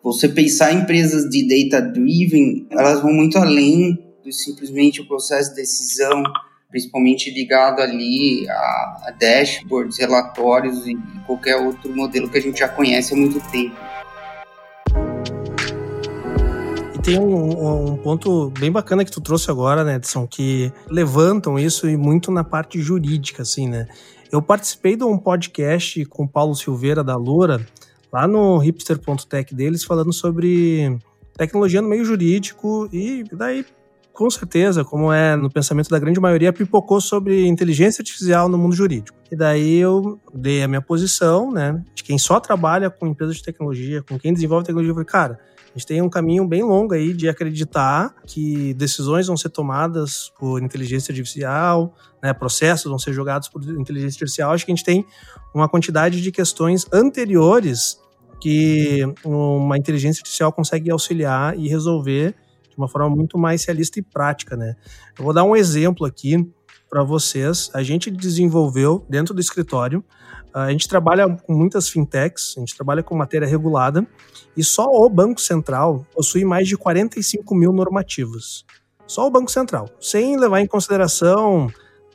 você pensar em empresas de data-driven, elas vão muito além do simplesmente o processo de decisão, principalmente ligado ali a, a dashboards, relatórios e qualquer outro modelo que a gente já conhece há muito tempo tem um, um, ponto bem bacana que tu trouxe agora, né, Edson, que levantam isso e muito na parte jurídica, assim, né? Eu participei de um podcast com o Paulo Silveira da Loura, lá no hipster.tech deles, falando sobre tecnologia no meio jurídico e daí com certeza, como é no pensamento da grande maioria, pipocou sobre inteligência artificial no mundo jurídico. E daí eu dei a minha posição, né, de quem só trabalha com empresas de tecnologia, com quem desenvolve tecnologia, eu falei, cara, gente tem um caminho bem longo aí de acreditar que decisões vão ser tomadas por inteligência artificial, né, processos vão ser jogados por inteligência artificial. Acho que a gente tem uma quantidade de questões anteriores que uma inteligência artificial consegue auxiliar e resolver de uma forma muito mais realista e prática, né? Eu vou dar um exemplo aqui para vocês. A gente desenvolveu dentro do escritório, a gente trabalha com muitas fintechs, a gente trabalha com matéria regulada e só o Banco Central possui mais de 45 mil normativos. Só o Banco Central, sem levar em consideração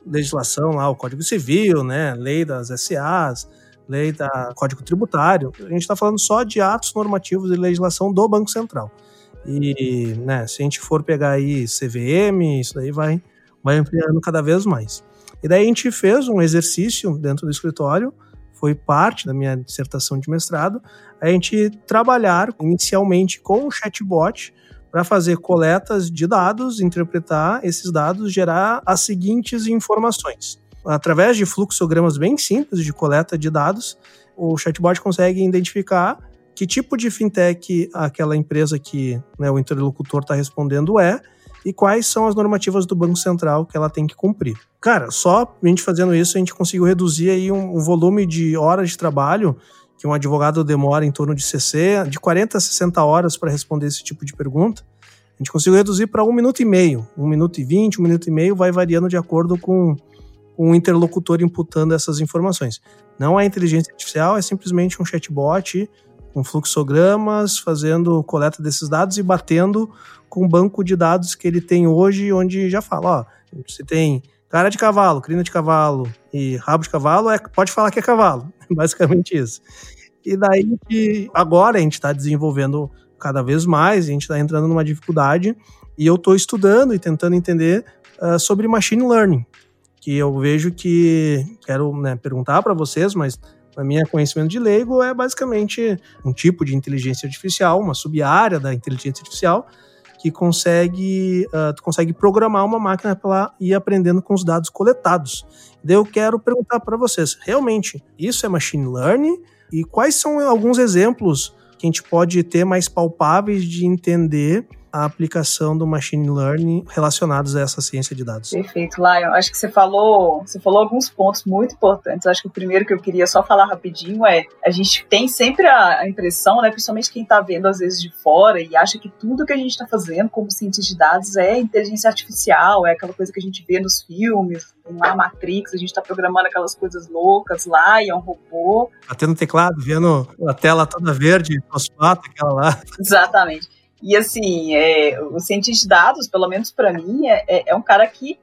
legislação lá, o Código Civil, né, lei das SAs, lei da Código Tributário. A gente está falando só de atos normativos e legislação do Banco Central. E, né, se a gente for pegar aí CVM, isso daí vai, vai ampliando cada vez mais. E daí a gente fez um exercício dentro do escritório, foi parte da minha dissertação de mestrado, a gente trabalhar inicialmente com o chatbot para fazer coletas de dados, interpretar esses dados, gerar as seguintes informações. Através de fluxogramas bem simples de coleta de dados, o chatbot consegue identificar que tipo de fintech aquela empresa que né, o interlocutor está respondendo é e quais são as normativas do Banco Central que ela tem que cumprir. Cara, só a gente fazendo isso, a gente conseguiu reduzir aí um, um volume de horas de trabalho que um advogado demora em torno de 60, de 40 a 60 horas para responder esse tipo de pergunta. A gente conseguiu reduzir para um minuto e meio, um minuto e vinte, um minuto e meio, vai variando de acordo com o interlocutor imputando essas informações. Não é inteligência artificial, é simplesmente um chatbot com fluxogramas, fazendo coleta desses dados e batendo com o banco de dados que ele tem hoje, onde já fala, ó, você tem cara de cavalo, crina de cavalo e rabo de cavalo, é, pode falar que é cavalo, basicamente isso. E daí que agora a gente está desenvolvendo cada vez mais, a gente está entrando numa dificuldade e eu estou estudando e tentando entender uh, sobre machine learning, que eu vejo que quero né, perguntar para vocês, mas na minha conhecimento de leigo, é basicamente um tipo de inteligência artificial, uma sub-área da inteligência artificial, que consegue, uh, tu consegue programar uma máquina para ir aprendendo com os dados coletados. Daí eu quero perguntar para vocês, realmente, isso é machine learning? E quais são alguns exemplos que a gente pode ter mais palpáveis de entender a aplicação do machine learning relacionados a essa ciência de dados. Perfeito, Lion. Acho que você falou, você falou alguns pontos muito importantes. Acho que o primeiro que eu queria só falar rapidinho é a gente tem sempre a, impressão, né, principalmente quem está vendo às vezes de fora e acha que tudo que a gente está fazendo como cientista de dados é inteligência artificial, é aquela coisa que a gente vê nos filmes, lá Matrix, a gente está programando aquelas coisas loucas lá e é um robô. Batendo teclado, vendo a tela toda verde, fosfato, aquela lá. Exatamente. E assim, é, o cientista de dados, pelo menos para mim, é, é, é um cara que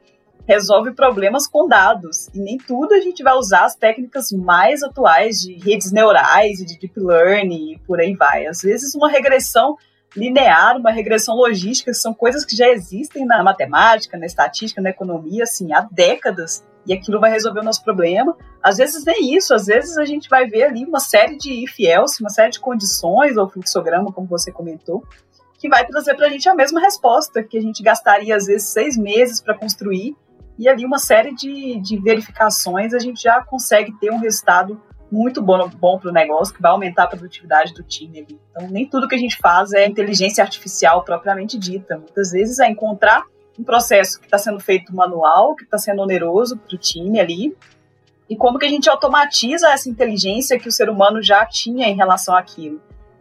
resolve problemas com dados. E nem tudo a gente vai usar as técnicas mais atuais de redes neurais e de deep learning e por aí vai. Às vezes uma regressão linear, uma regressão logística, são coisas que já existem na matemática, na estatística, na economia, assim, há décadas. E aquilo vai resolver o nosso problema. Às vezes nem isso, às vezes a gente vai ver ali uma série de if else, uma série de condições, ou fluxograma, como você comentou, que vai trazer para a gente a mesma resposta, que a gente gastaria às vezes seis meses para construir, e ali uma série de, de verificações a gente já consegue ter um resultado muito bom, bom para o negócio, que vai aumentar a produtividade do time ali. Então, nem tudo que a gente faz é inteligência artificial propriamente dita. Muitas vezes é encontrar um processo que está sendo feito manual, que está sendo oneroso para o time ali, e como que a gente automatiza essa inteligência que o ser humano já tinha em relação àquilo.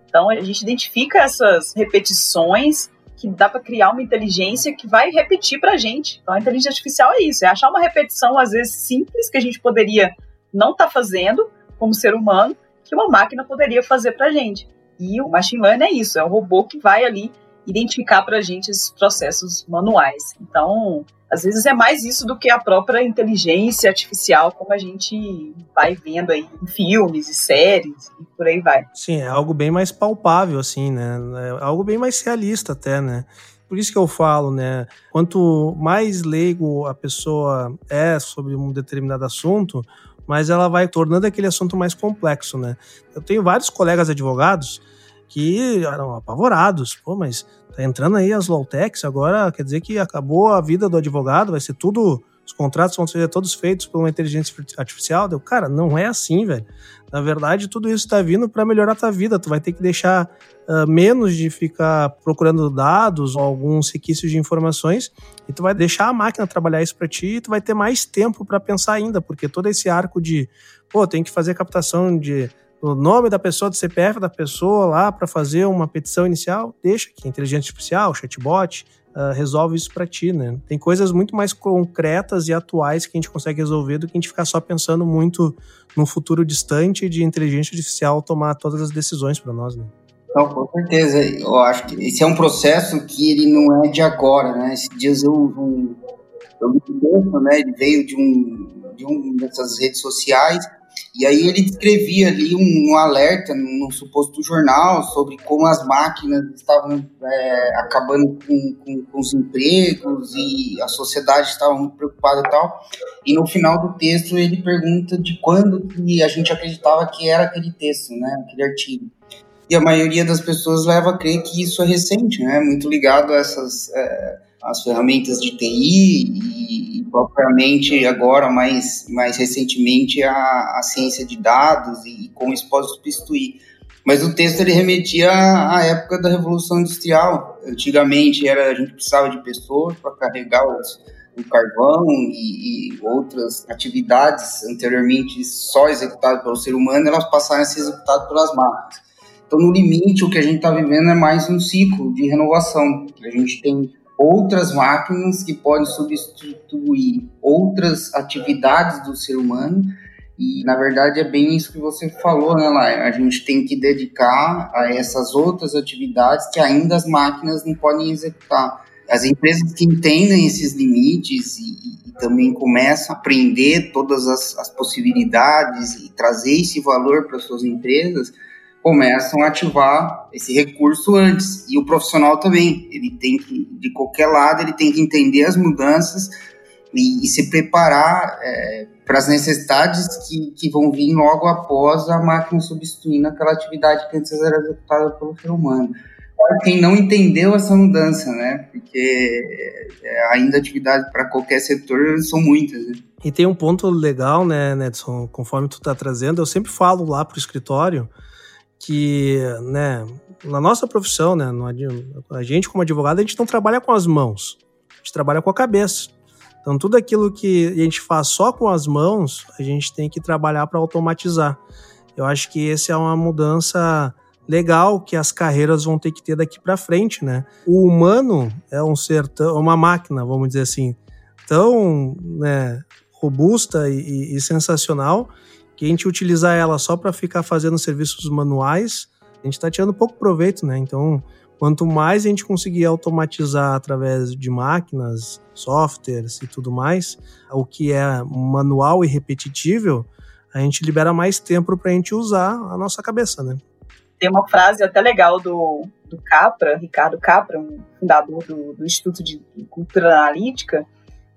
Então a gente identifica essas repetições que dá para criar uma inteligência que vai repetir para a gente. Então a inteligência artificial é isso, é achar uma repetição às vezes simples que a gente poderia não estar tá fazendo como ser humano, que uma máquina poderia fazer para a gente. E o machine learning é isso, é o robô que vai ali identificar para a gente esses processos manuais. Então, às vezes é mais isso do que a própria inteligência artificial, como a gente vai vendo aí em filmes e séries e por aí vai. Sim, é algo bem mais palpável, assim, né? É algo bem mais realista até, né? Por isso que eu falo, né? Quanto mais leigo a pessoa é sobre um determinado assunto, mais ela vai tornando aquele assunto mais complexo, né? Eu tenho vários colegas advogados que eram apavorados. Pô, mas tá entrando aí as low-techs, agora quer dizer que acabou a vida do advogado, vai ser tudo. Os contratos vão ser todos feitos por uma inteligência artificial. Deu, cara, não é assim, velho. Na verdade, tudo isso está vindo para melhorar a tua vida. Tu vai ter que deixar uh, menos de ficar procurando dados ou alguns requisitos de informações e tu vai deixar a máquina trabalhar isso para ti e tu vai ter mais tempo para pensar ainda, porque todo esse arco de, pô, tem que fazer captação de o nome da pessoa, do CPF da pessoa lá para fazer uma petição inicial, deixa que inteligência artificial, chatbot, uh, resolve isso para ti, né? Tem coisas muito mais concretas e atuais que a gente consegue resolver do que a gente ficar só pensando muito no futuro distante de inteligência artificial tomar todas as decisões para nós, né? Com certeza. Eu acho que esse é um processo que ele não é de agora, né? Esses dias eu, um, eu me lembro, né? Ele veio de um, de um dessas redes sociais E aí ele escrevia ali um, um alerta no suposto jornal sobre como as máquinas estavam é, acabando com, com, com, os empregos e a sociedade estava muito preocupada e tal. E no final do texto ele pergunta de quando que a gente acreditava que era aquele texto, né, aquele artigo. E a maioria das pessoas leva a crer que isso é recente, né, muito ligado a essas... É, as ferramentas de TI e, propriamente agora, mais, mais recentemente, a, a ciência de dados e, e como isso pode substituir. Mas o texto ele remetia à época da Revolução Industrial. Antigamente era, a gente precisava de pessoas para carregar os, o carvão e, e, outras atividades anteriormente só executadas pelo ser humano, elas passaram a ser executadas pelas máquinas. Então, no limite, o que a gente está vivendo é mais um ciclo de renovação. A gente tem outras máquinas que podem substituir outras atividades do ser humano. E, na verdade, é bem isso que você falou, né, Laia? A gente tem que dedicar a essas outras atividades que ainda as máquinas não podem executar. As empresas que entendem esses limites e, e também começam a aprender todas as, as possibilidades e trazer esse valor para suas empresas, começam a ativar esse recurso antes. E o profissional também, ele tem que, de qualquer lado, ele tem que entender as mudanças e, e se preparar é, para as necessidades que, que vão vir logo após a máquina substituindo aquela atividade que antes era executada pelo ser humano. Quem não entendeu essa mudança, né? Porque é, ainda atividade para qualquer setor são muitas. Né? E tem um ponto legal, né, Nedson, conforme tu está trazendo, eu sempre falo lá para o escritório, que, né, na nossa profissão, né, a gente como advogado, a gente não trabalha com as mãos, a gente trabalha com a cabeça. Então, tudo aquilo que a gente faz só com as mãos, a gente tem que trabalhar para automatizar. Eu acho que essa é uma mudança legal que as carreiras vão ter que ter daqui para frente, né? O humano é um ser, tão, uma máquina, vamos dizer assim, tão né, robusta e, e sensacional que a gente utilizar ela só para ficar fazendo serviços manuais, a gente está tirando pouco proveito, né? Então, quanto mais a gente conseguir automatizar através de máquinas, softwares e tudo mais, o que é manual e repetitível, a gente libera mais tempo para a gente usar a nossa cabeça, né? Tem uma frase até legal do, do Capra, Ricardo Capra, um fundador do, do Instituto de Cultura Analítica,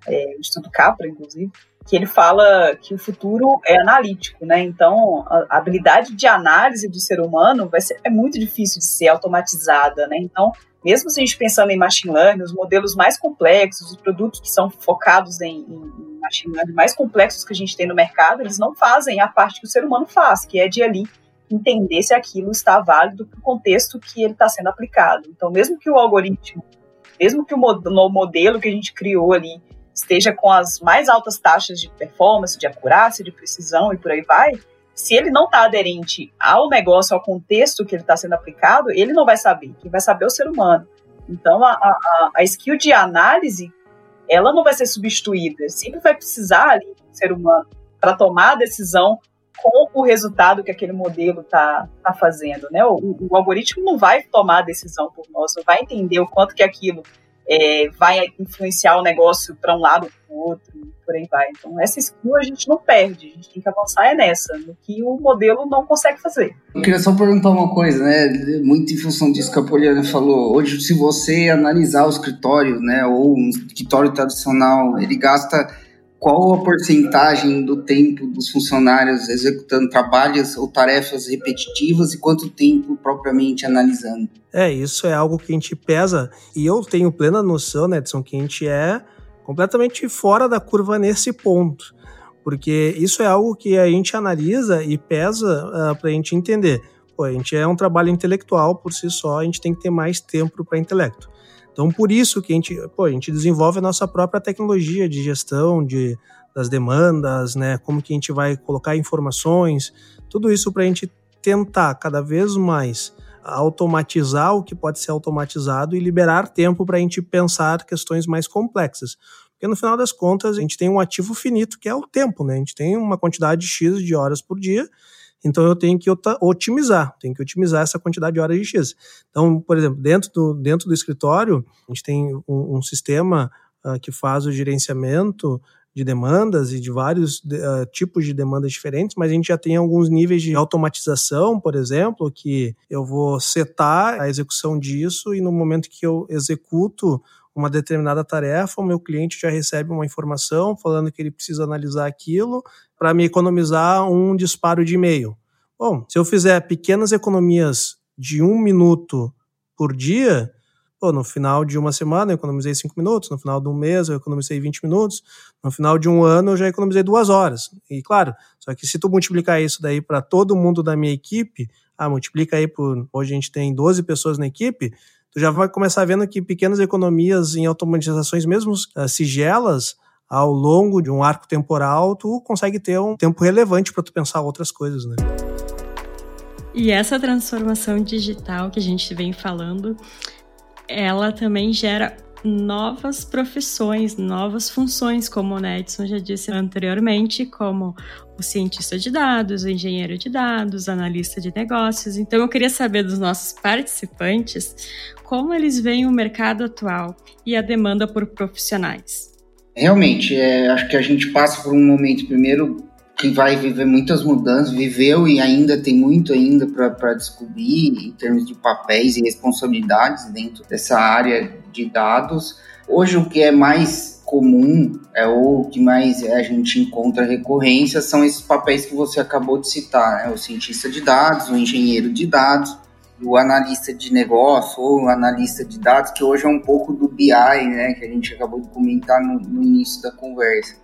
é, o Instituto Capra, inclusive, que ele fala que o futuro é analítico, né? Então, a habilidade de análise do ser humano vai ser, é muito difícil de ser automatizada, né? Então, mesmo se a gente pensando em machine learning, os modelos mais complexos, os produtos que são focados em, em machine learning mais complexos que a gente tem no mercado, eles não fazem a parte que o ser humano faz, que é de ali entender se aquilo está válido para o contexto que ele está sendo aplicado. Então, mesmo que o algoritmo, mesmo que o modelo que a gente criou ali esteja com as mais altas taxas de performance, de acurácia, de precisão e por aí vai, se ele não está aderente ao negócio, ao contexto que ele está sendo aplicado, ele não vai saber. Quem vai saber é o ser humano. Então, a, a, a skill de análise, ela não vai ser substituída. Sempre vai precisar ali do ser humano para tomar a decisão com o resultado que aquele modelo está tá fazendo. Né? O, o, algoritmo não vai tomar a decisão por nós, não vai entender o quanto que aquilo é, vai influenciar o negócio para um lado ou para o outro, por aí vai. Então, essa skill a gente não perde, a gente tem que avançar é nessa, no que o modelo não consegue fazer. Eu queria só perguntar uma coisa, né? Muito em função disso que a Poliana falou. Hoje, se você analisar o escritório, né, ou um escritório tradicional, ele gasta qual a porcentagem do tempo dos funcionários executando trabalhos ou tarefas repetitivas e quanto tempo propriamente analisando? É, isso é algo que a gente pesa e eu tenho plena noção, né, Edson, que a gente é completamente fora da curva nesse ponto. Porque isso é algo que a gente analisa e pesa uh, ah, para a gente entender. Pô, a gente é um trabalho intelectual por si só, a gente tem que ter mais tempo para intelecto. Então, por isso que a gente, pô, a gente desenvolve a nossa própria tecnologia de gestão de, das demandas, né? Como que a gente vai colocar informações, tudo isso para a gente tentar cada vez mais automatizar o que pode ser automatizado e liberar tempo para a gente pensar questões mais complexas. Porque no final das contas, a gente tem um ativo finito, que é o tempo, né? A gente tem uma quantidade X de horas por dia então eu tenho que otimizar, tenho que otimizar essa quantidade de horas de X. Então, por exemplo, dentro do, dentro do escritório, a gente tem um, um sistema uh, que faz o gerenciamento de demandas e de vários uh, tipos de demandas diferentes, mas a gente já tem alguns níveis de automatização, por exemplo, que eu vou setar a execução disso e no momento que eu executo uma determinada tarefa, o meu cliente já recebe uma informação falando que ele precisa analisar aquilo para me economizar um disparo de e-mail. Bom, se eu fizer pequenas economias de um minuto por dia, Pô, no final de uma semana eu economizei 5 minutos, no final de um mês eu economizei 20 minutos, no final de um ano eu já economizei duas horas. E claro, só que se tu multiplicar isso daí para todo mundo da minha equipe, ah, multiplica aí por. Hoje a gente tem 12 pessoas na equipe, tu já vai começar vendo que pequenas economias em automatizações, mesmo uh, sigelas, ao longo de um arco temporal, tu consegue ter um tempo relevante para tu pensar outras coisas, né? E essa transformação digital que a gente vem falando, ela também gera novas profissões, novas funções, como o Nedson já disse anteriormente, como o cientista de dados, o engenheiro de dados, analista de negócios. Então eu queria saber dos nossos participantes como eles veem o mercado atual e a demanda por profissionais. Realmente, é, acho que a gente passa por um momento primeiro que vai viver muitas mudanças, viveu e ainda tem muito ainda para descobrir em termos de papéis e responsabilidades dentro dessa área de dados. Hoje o que é mais comum é ou que mais a gente encontra recorrência são esses papéis que você acabou de citar, né? o cientista de dados, o engenheiro de dados, o analista de negócio ou analista de dados, que hoje é um pouco do BI, né, que a gente acabou de comentar no, no início da conversa.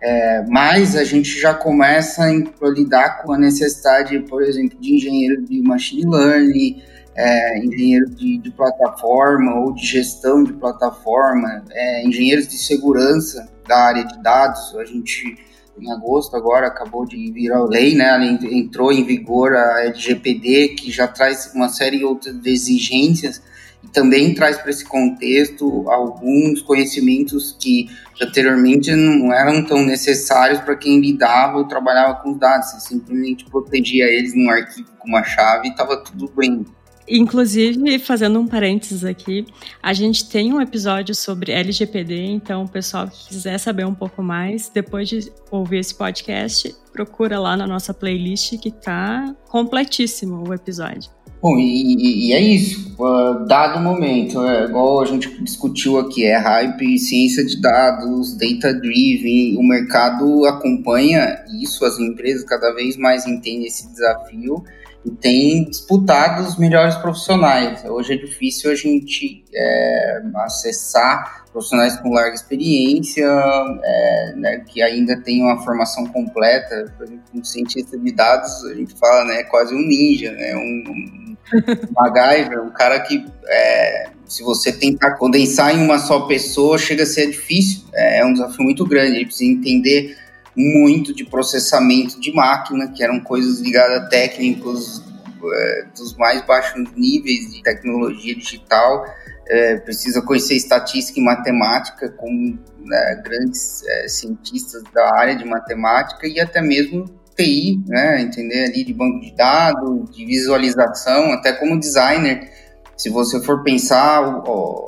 É, mas a gente já começa a lidar com a necessidade, por exemplo, de engenheiro de machine learning, é, engenheiro de, de, plataforma ou de gestão de plataforma, é, engenheiros de segurança da área de dados. A gente, em agosto agora, acabou de virar lei, né? entrou em vigor a LGPD, que já traz uma série de outras exigências e também traz para esse contexto alguns conhecimentos que anteriormente não eram tão necessários para quem lidava ou trabalhava com os dados. Você simplesmente protegia eles num arquivo com uma chave e estava tudo bem. Inclusive, fazendo um parênteses aqui, a gente tem um episódio sobre LGPD, então o pessoal que quiser saber um pouco mais, depois de ouvir esse podcast, procura lá na nossa playlist que tá completíssimo o episódio. Bom, e, e, é isso. Uh, dado o momento, é, igual a gente discutiu aqui, é hype, ciência de dados, data-driven, o mercado acompanha isso, as empresas cada vez mais entendem esse desafio tem disputado os melhores profissionais. Hoje é difícil a gente é, acessar profissionais com larga experiência, é, né, que ainda têm uma formação completa. Por exemplo, um cientista de dados, a gente fala, né, é quase um ninja, né, um, um MacGyver, um cara que, é, se você tentar condensar em uma só pessoa, chega a ser difícil. É, é um desafio muito grande. Ele precisa entender muito de processamento de máquina, que eram coisas ligadas a técnicos é, dos mais baixos níveis de tecnologia digital é, precisa conhecer estatística e matemática com né, grandes é, cientistas da área de matemática e até mesmo TI, né, entender ali de banco de dados, de visualização, até como designer. Se você for pensar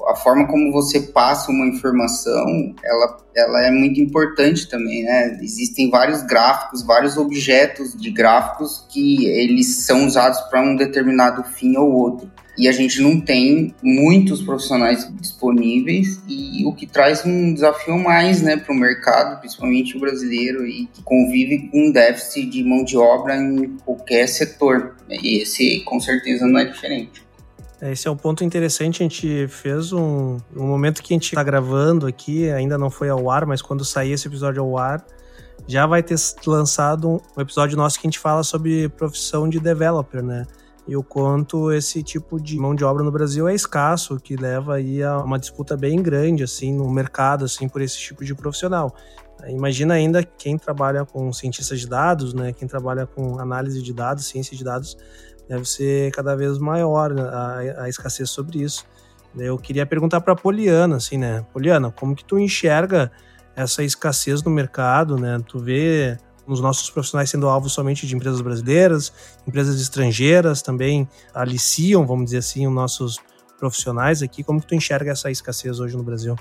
a forma como você passa uma informação, ela, ela é muito importante também, né? Existem vários gráficos, vários objetos de gráficos que eles são usados para um determinado fim ou outro e a gente não tem muitos profissionais disponíveis e o que traz um desafio mais né, para o mercado, principalmente o brasileiro, e que convive com um déficit de mão de obra em qualquer setor. E esse com certeza não é diferente. Esse é um ponto interessante. A gente fez um, um momento que a gente está gravando aqui, ainda não foi ao ar, mas quando sair esse episódio ao ar, já vai ter lançado um episódio nosso que a gente fala sobre profissão de developer, né? e o quanto esse tipo de mão de obra no Brasil é escasso, que leva aí a uma disputa bem grande assim no mercado assim por esse tipo de profissional. Imagina ainda quem trabalha com cientistas de dados, né? Quem trabalha com análise de dados, ciência de dados, deve ser cada vez maior a, a escassez sobre isso. Eu queria perguntar para Poliana, assim, né? Poliana, como que tu enxerga essa escassez no mercado, né? Tu vê os nossos profissionais sendo alvo somente de empresas brasileiras, empresas estrangeiras também aliciam, vamos dizer assim, os nossos profissionais aqui. Como que tu enxerga essa escassez hoje no Brasil?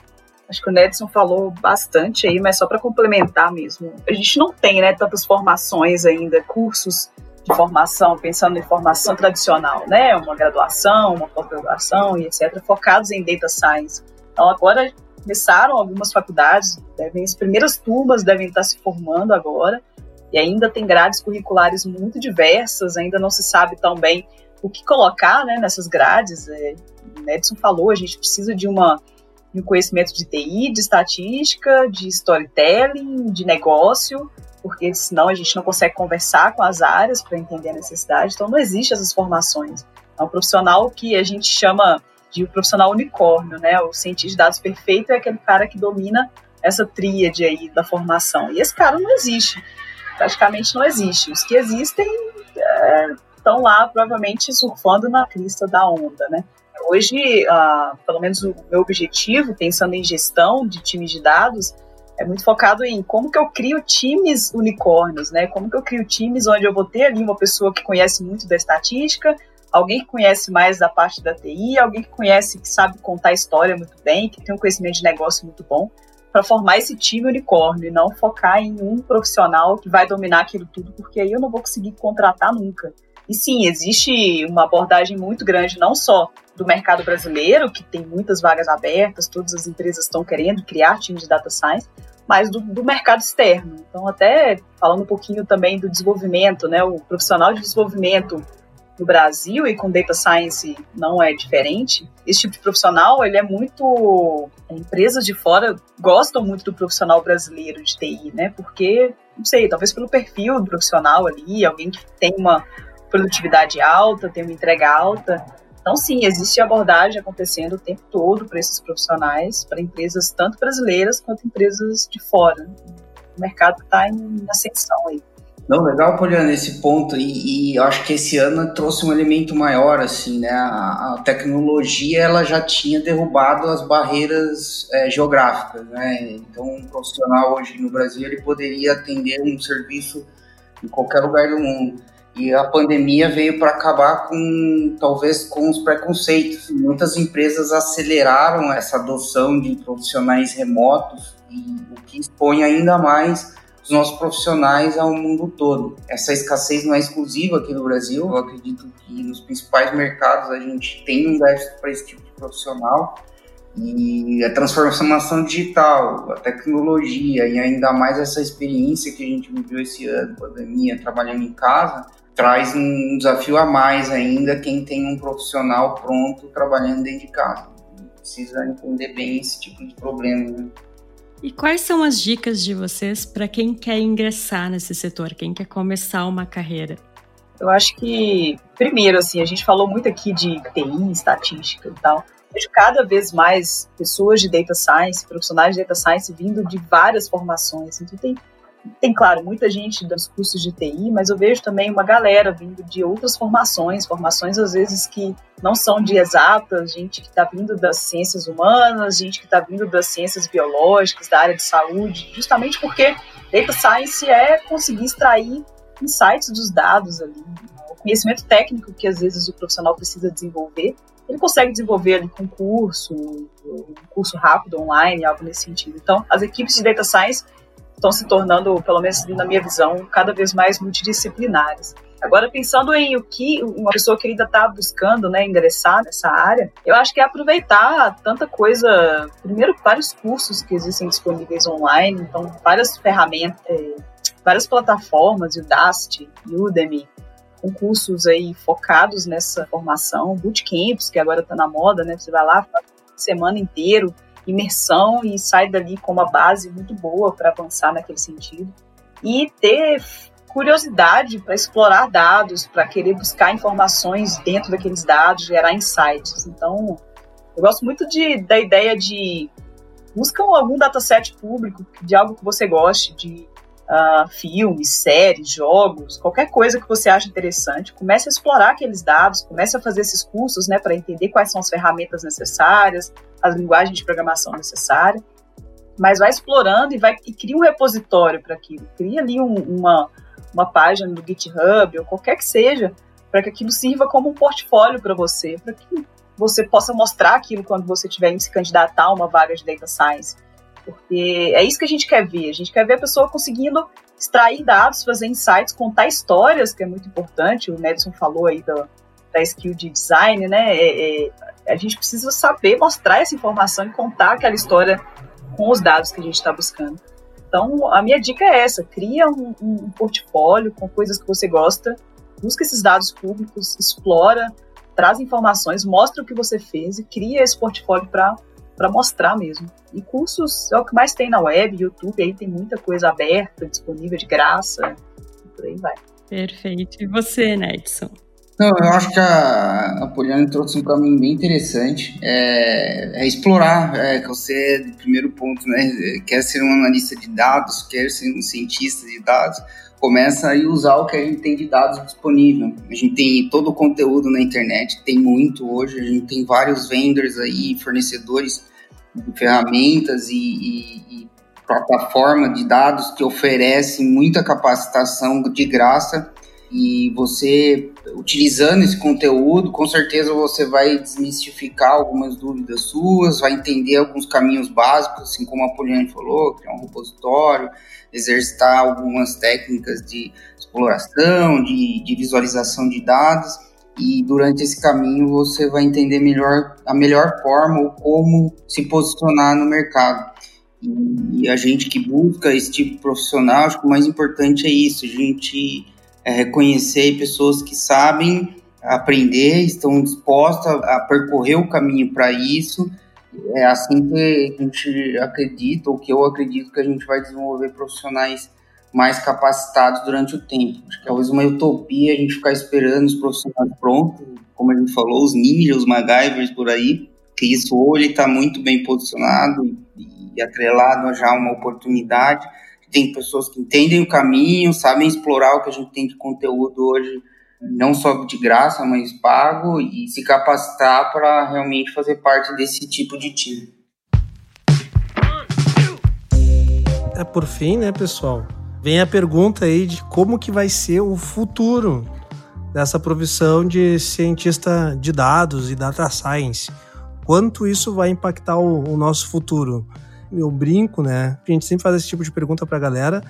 Acho que o Nedson falou bastante aí, mas só para complementar mesmo. A gente não tem né, tantas formações ainda, cursos de formação, pensando em formação tradicional, né? Uma graduação, uma pós-graduação e etc., focados em data science. Então, agora começaram algumas faculdades, devem, as primeiras turmas devem estar se formando agora, e ainda tem grades curriculares muito diversas, ainda não se sabe tão bem o que colocar né, nessas grades. É, o Edson falou, a gente precisa de uma de um conhecimento de TI, de estatística, de storytelling, de negócio, porque senão a gente não consegue conversar com as áreas para entender a necessidade. Então não existe essas formações. É um profissional que a gente chama de um profissional unicórnio, né? O cientista de dados perfeito é aquele cara que domina essa tríade aí da formação. E esse cara não existe. Praticamente não existe. Os que existem é, estão lá provavelmente surfando na crista da onda, né? Hoje, uh, pelo menos o meu objetivo, pensando em gestão de times de dados, é muito focado em como que eu crio times unicórnios, né? Como que eu crio times onde eu vou ter ali uma pessoa que conhece muito da estatística, alguém que conhece mais da parte da TI, alguém que conhece, que sabe contar história muito bem, que tem um conhecimento de negócio muito bom, para formar esse time unicórnio e não focar em um profissional que vai dominar aquilo tudo, porque aí eu não vou conseguir contratar nunca. E sim, existe uma abordagem muito grande, não só do mercado brasileiro, que tem muitas vagas abertas, todas as empresas estão querendo criar times de data science, mas do, do, mercado externo. Então, até falando um pouquinho também do desenvolvimento, né, o profissional de desenvolvimento no Brasil e com data science não é diferente. Esse tipo de profissional, ele é muito empresas de fora gostam muito do profissional brasileiro de TI, né? Porque não sei, talvez pelo perfil do profissional ali, alguém que tem uma produtividade alta, tem uma entrega alta. Então, sim, existe abordagem acontecendo o tempo todo para esses profissionais, para empresas tanto brasileiras quanto empresas de fora. O mercado está em ascensão aí. Não, legal, Poliana, esse ponto, e, e, acho que esse ano trouxe um elemento maior, assim, né, a, a tecnologia, ela já tinha derrubado as barreiras é, geográficas, né, então um profissional hoje no Brasil, ele poderia atender um serviço em qualquer lugar do mundo. E a pandemia veio para acabar com, talvez, com os preconceitos. Muitas empresas aceleraram essa adoção de profissionais remotos, e o que expõe ainda mais os nossos profissionais ao mundo todo. Essa escassez não é exclusiva aqui no Brasil. Eu acredito que nos principais mercados a gente tem um déficit para esse tipo de profissional. E a transformação digital, a tecnologia e ainda mais essa experiência que a gente viveu esse ano, pandemia, trabalhando em casa, traz um desafio a mais ainda quem tem um profissional pronto trabalhando dentro de casa. Precisa entender bem esse tipo de problema. Né? E quais são as dicas de vocês para quem quer ingressar nesse setor, quem quer começar uma carreira? Eu acho que, primeiro, assim, a gente falou muito aqui de TI, estatística e tal. Vejo cada vez mais pessoas de data science, profissionais de data science vindo de várias formações. Então, tem tem, claro, muita gente dos cursos de TI, mas eu vejo também uma galera vindo de outras formações, formações às vezes que não são de exatas, gente que está vindo das ciências humanas, gente que está vindo das ciências biológicas, da área de saúde, justamente porque data science é conseguir extrair insights dos dados ali, o conhecimento técnico que às vezes o profissional precisa desenvolver, ele consegue desenvolver ali com curso, um curso rápido online, algo nesse sentido. Então, as equipes de data science estão se tornando, pelo menos na minha visão, cada vez mais multidisciplinares. Agora, pensando em o que uma pessoa que ainda está buscando né, ingressar nessa área, eu acho que é aproveitar tanta coisa. Primeiro, vários cursos que existem disponíveis online, então, várias ferramentas, é, várias plataformas, Udacity, Udemy, com cursos aí focados nessa formação, bootcamps, que agora está na moda, né? Você vai lá, semana inteiro imersão e sai dali com uma base muito boa para avançar naquele sentido. E ter curiosidade para explorar dados, para querer buscar informações dentro daqueles dados, gerar insights. Então, eu gosto muito de, da ideia de busca algum dataset público de algo que você goste, de uh, filmes, séries, jogos, qualquer coisa que você acha interessante. Comece a explorar aqueles dados, comece a fazer esses cursos né, para entender quais são as ferramentas necessárias, as linguagens de programação necessárias. Mas vai explorando e, vai, e cria um repositório para aquilo. Cria ali um, uma, uma página no GitHub ou qualquer que seja, para que aquilo sirva como um portfólio para você, para que você possa mostrar aquilo quando você tiver indo se candidatar a uma vaga de data science. Porque é isso que a gente quer ver. A gente quer ver a pessoa conseguindo extrair dados, fazer insights, contar histórias, que é muito importante. O Madison falou aí da, da skill de design, né? É, é, a gente precisa saber mostrar essa informação e contar aquela história com os dados que a gente está buscando. Então, a minha dica é essa: cria um, um, portfólio com coisas que você gosta, busca esses dados públicos, explora, traz informações, mostra o que você fez e cria esse portfólio para mostrar mesmo. E cursos é o que mais tem na web, YouTube, aí tem muita coisa aberta, disponível de graça, e por aí vai. Perfeito. E você, Nedson? Não, eu acho que a, a Poliana trouxe um caminho bem interessante. É, é explorar, é, que você, primeiro ponto, né, quer ser um analista de dados, quer ser um cientista de dados, começa a usar o que a gente tem de dados disponível. A gente tem todo o conteúdo na internet, tem muito hoje, a gente tem vários vendors aí, fornecedores de ferramentas e, e, e plataforma de dados que oferecem muita capacitação de graça e você, utilizando esse conteúdo, com certeza você vai desmistificar algumas dúvidas suas, vai entender alguns caminhos básicos, assim como a Poliane falou, criar um repositório, exercitar algumas técnicas de exploração, de, de visualização de dados, e durante esse caminho você vai entender melhor a melhor forma ou como se posicionar no mercado. E a gente que busca esse tipo de profissional, acho que o mais importante é isso, a gente é reconhecer pessoas que sabem aprender, estão dispostas a percorrer o caminho para isso. É assim que a gente acredita, ou que eu acredito que a gente vai desenvolver profissionais mais capacitados durante o tempo. Acho que talvez uma utopia a gente ficar esperando os profissionais prontos, como a gente falou, os ninjas, os MacGyvers por aí, que isso hoje está muito bem posicionado e, atrelado a já uma oportunidade tem pessoas que entendem o caminho, sabem explorar o que a gente tem de conteúdo hoje, não só de graça, mas pago, e se capacitar para realmente fazer parte desse tipo de time. É por fim, né, pessoal? Vem a pergunta aí de como que vai ser o futuro dessa profissão de cientista de dados e data science. Quanto isso vai impactar o, o nosso futuro? Eu brinco, né? A gente sempre faz esse tipo de pergunta pra galera.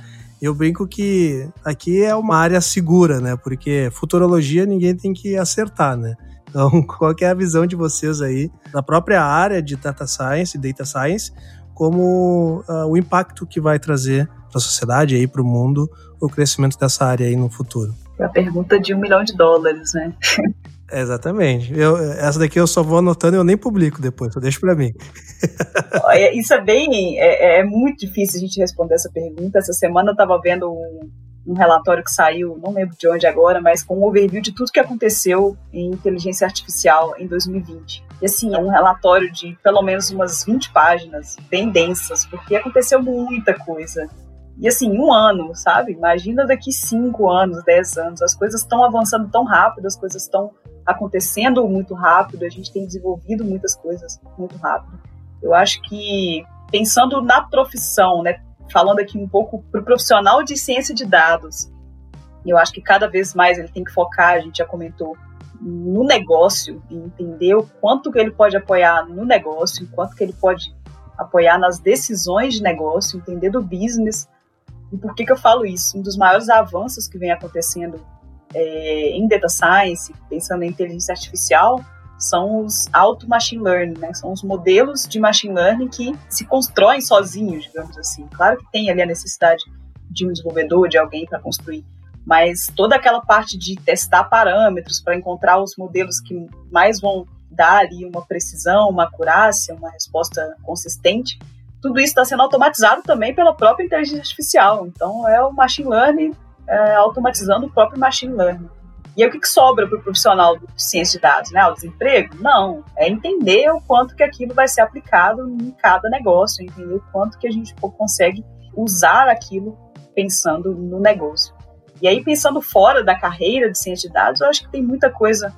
Eu brinco que aqui é uma área segura, né? Porque futurologia ninguém tem que acertar, né? Então, qual é a visão de vocês aí da própria área de data science, data science, como uh, o impacto que vai trazer para a sociedade aí, para o mundo, o crescimento dessa área aí no futuro? É a pergunta de um milhão de dólares, né? Exatamente. Eu, essa daqui eu só vou anotando e eu nem publico depois, só deixo para mim. Isso é bem. É, é, muito difícil a gente responder essa pergunta. Essa semana eu estava vendo um, um, relatório que saiu, não lembro de onde agora, mas com um overview de tudo que aconteceu em inteligência artificial em 2020. E assim, é um relatório de pelo menos umas 20 páginas, bem densas, porque aconteceu muita coisa. E assim, um ano, sabe? Imagina daqui cinco anos, dez anos. As coisas estão avançando tão rápido, as coisas estão acontecendo muito rápido, a gente tem desenvolvido muitas coisas muito rápido. Eu acho que pensando na profissão, né, falando aqui um pouco para o profissional de ciência de dados, eu acho que cada vez mais ele tem que focar, a gente já comentou, no negócio e entender o quanto que ele pode apoiar no negócio, o quanto que ele pode apoiar nas decisões de negócio, entender do business. E por que, que eu falo isso? Um dos maiores avanços que vem acontecendo é, em data science, pensando em inteligência artificial, são os auto machine learning, né? São os modelos de machine learning que se constroem sozinhos, digamos assim. Claro que tem ali a necessidade de um desenvolvedor, de alguém para construir, mas toda aquela parte de testar parâmetros para encontrar os modelos que mais vão dar ali uma precisão, uma acurácia, uma resposta consistente, tudo isso está sendo automatizado também pela própria inteligência artificial. Então é o machine learning é, automatizando o próprio machine learning. E aí o que, que sobra para o profissional de ciência de dados? Né? O desemprego? Não. É entender o quanto que aquilo vai ser aplicado em cada negócio, entender o quanto que a gente consegue usar aquilo pensando no negócio. E aí, pensando fora da carreira de ciência de dados, eu acho que tem muita coisa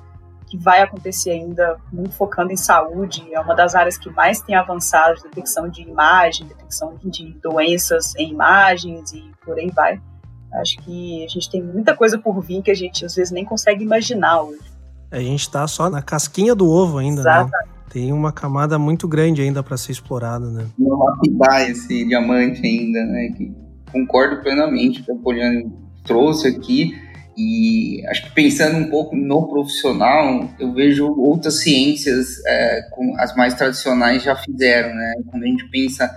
que vai acontecer ainda, muito focando em saúde. É uma das áreas que mais tem avançado, detecção de imagem, detecção de doenças em imagens e por aí vai. Acho que a gente tem muita coisa por vir que a gente às vezes nem consegue imaginar hoje. a gente está só na casquinha do ovo ainda, né? Exatamente. né? Tem uma camada muito grande ainda para ser explorada, né? Não lapidar esse diamante ainda, né? Que concordo plenamente com o que a Poliana trouxe aqui. E acho que pensando um pouco no profissional, eu vejo outras ciências, é, com as mais tradicionais, já fizeram, né? Quando a gente pensa,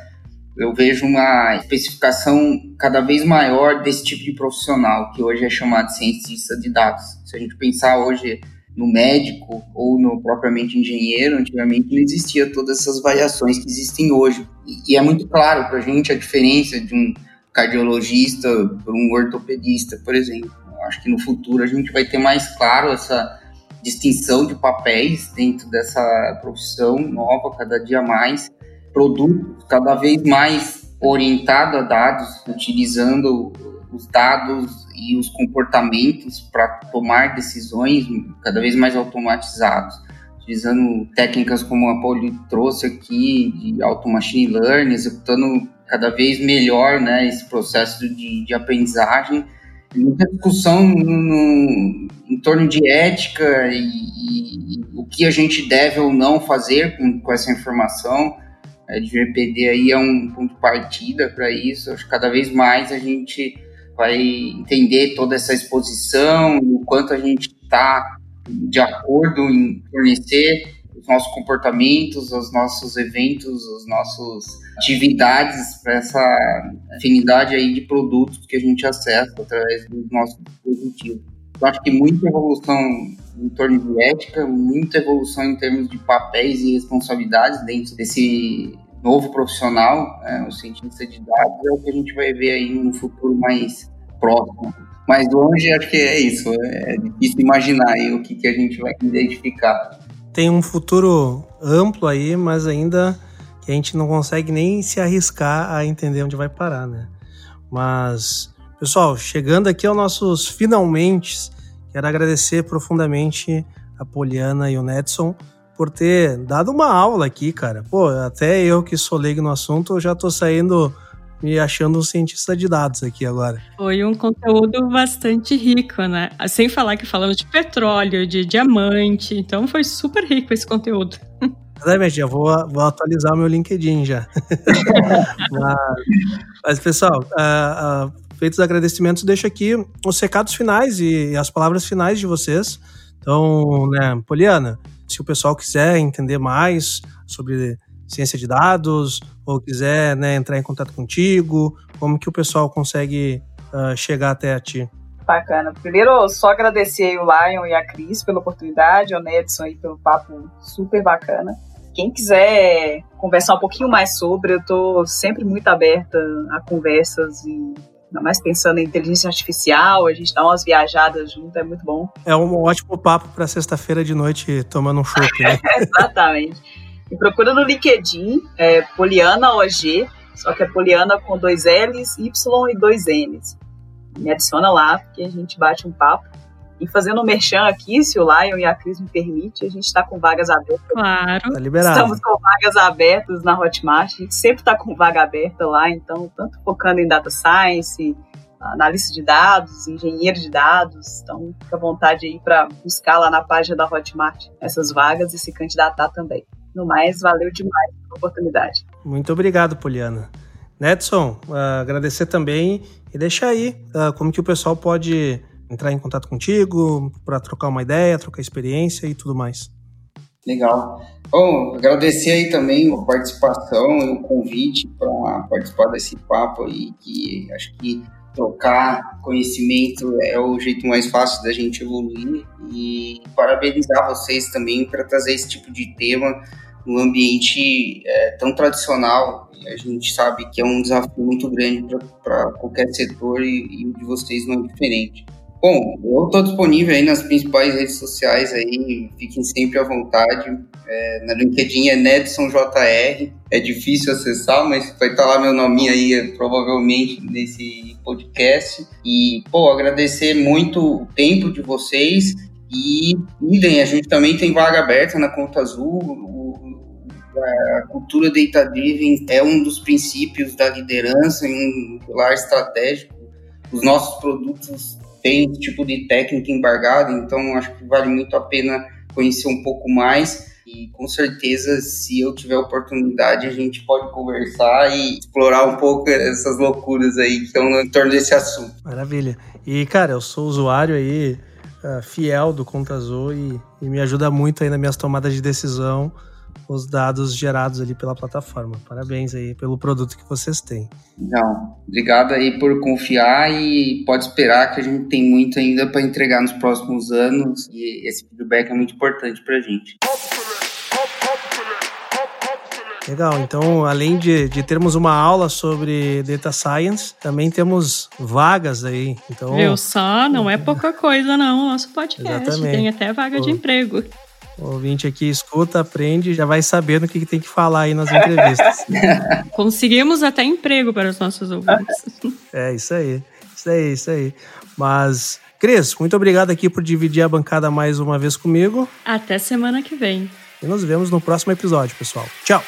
eu vejo uma especificação cada vez maior desse tipo de profissional, que hoje é chamado de cientista de dados. Se a gente pensar hoje no médico ou no propriamente engenheiro, antigamente não existia todas essas variações que existem hoje. E, é muito claro para a gente a diferença de um cardiologista para um ortopedista, por exemplo. Acho que no futuro a gente vai ter mais claro essa distinção de papéis dentro dessa profissão nova, cada dia mais, produtos cada vez mais orientado a dados, utilizando os dados e os comportamentos para tomar decisões cada vez mais automatizados, utilizando técnicas como a Pauli trouxe aqui, de auto machine learning, executando cada vez melhor né, esse processo de, de aprendizagem. Muita discussão no, em torno de ética e, e, e, o que a gente deve ou não fazer com, com essa informação. A GPD aí é um ponto de partida para isso. Acho que cada vez mais a gente vai entender toda essa exposição, o quanto a gente está de acordo em fornecer os nossos comportamentos, os nossos eventos, as nossas atividades para essa afinidade aí de produtos que a gente acessa através do nosso dispositivo. Eu acho que muita evolução em torno de ética, muita evolução em termos de papéis e responsabilidades dentro desse novo profissional, é, o cientista de dados, é o que a gente vai ver aí no futuro mais próximo. Mais longe, acho que é isso. É difícil imaginar aí o que, que a gente vai identificar. Tem um futuro amplo aí, mas ainda que a gente não consegue nem se arriscar a entender onde vai parar, né? Mas, pessoal, chegando aqui aos nossos finalmente, quero agradecer profundamente a Poliana e o Nedson por ter dado uma aula aqui, cara. Pô, até eu que sou leigo no assunto, eu já tô saindo me achando um cientista de dados aqui agora. Foi um conteúdo bastante rico, né? Sem falar que falamos de petróleo, de diamante, então foi super rico esse conteúdo. Exatamente, já vou, vou atualizar o meu LinkedIn já. mas, mas, pessoal, uh, uh, feitos os agradecimentos, deixo aqui os recados finais e as palavras finais de vocês. Então, né, Poliana, se o pessoal quiser entender mais sobre ciência de dados ou quiser né, entrar em contato contigo, como que o pessoal consegue uh, chegar até a ti? Bacana. Primeiro, só agradecer o Lion e a Cris pela oportunidade, o Nedson aí pelo papo super bacana. Quem quiser conversar um pouquinho mais sobre, eu estou sempre muito aberta a conversas e ainda mais pensando em inteligência artificial, a gente dá umas viajadas junto, é muito bom. É um ótimo papo para sexta-feira de noite tomando um chopp, né? Exatamente. Me procura no LinkedIn, é Poliana OG, só que é Poliana com dois L's, Y e dois N's. Me adiciona lá, que a gente bate um papo. E fazendo um merchan aqui, se o Lion e a Cris me permitem, a gente está com vagas abertas. Claro. Tá liberado. Estamos com vagas abertas na Hotmart. A gente sempre está com vaga aberta lá, então, tanto focando em data science, analista de dados, engenheiro de dados. Então, fica à vontade aí para buscar lá na página da Hotmart essas vagas e se candidatar também. No mais, valeu demais a oportunidade. Muito obrigado, Poliana. Nedson, uh, agradecer também e deixar aí uh, como que o pessoal pode entrar em contato contigo para trocar uma ideia, trocar experiência e tudo mais. Legal. Bom, agradecer aí também a participação e o convite para participar desse papo aí, que acho que trocar conhecimento é o jeito mais fácil da gente evoluir e parabenizar vocês também para trazer esse tipo de tema num ambiente é, tão tradicional. A gente sabe que é um desafio muito grande para qualquer setor e, e o de vocês não é diferente. Bom, eu estou disponível aí nas principais redes sociais aí, fiquem sempre à vontade. É, na LinkedIn é Nedson JR, é difícil acessar, mas vai estar lá meu nome aí provavelmente nesse podcast. E, pô, agradecer muito o tempo de vocês e idem, a gente também tem vaga aberta na Conta Azul, a cultura data-driven é um dos princípios da liderança e um pilar estratégico. Os nossos produtos tem esse tipo de técnica embargada, então acho que vale muito a pena conhecer um pouco mais. E com certeza, se eu tiver oportunidade, a gente pode conversar e explorar um pouco essas loucuras aí que estão em torno desse assunto. Maravilha. E, cara, eu sou usuário aí uh, fiel do Conta Azul e, e me ajuda muito aí nas minhas tomadas de decisão os dados gerados ali pela plataforma. Parabéns aí pelo produto que vocês têm. Não, obrigado aí por confiar e pode esperar que a gente tem muito ainda para entregar nos próximos anos e esse feedback é muito importante para a gente. Legal, então além de, de termos uma aula sobre Data Science, também temos vagas aí. Então, Viu só? Não é pouca coisa não, nosso podcast. Exatamente. Tem até vaga de emprego. O ouvinte aqui escuta, aprende, já vai sabendo o que tem que falar aí nas entrevistas. Conseguimos até emprego para os nossos ouvintes. é, isso aí. Isso aí, isso aí. Mas, Cris, muito obrigado aqui por dividir a bancada mais uma vez comigo. Até semana que vem. E nos vemos no próximo episódio, pessoal. Tchau!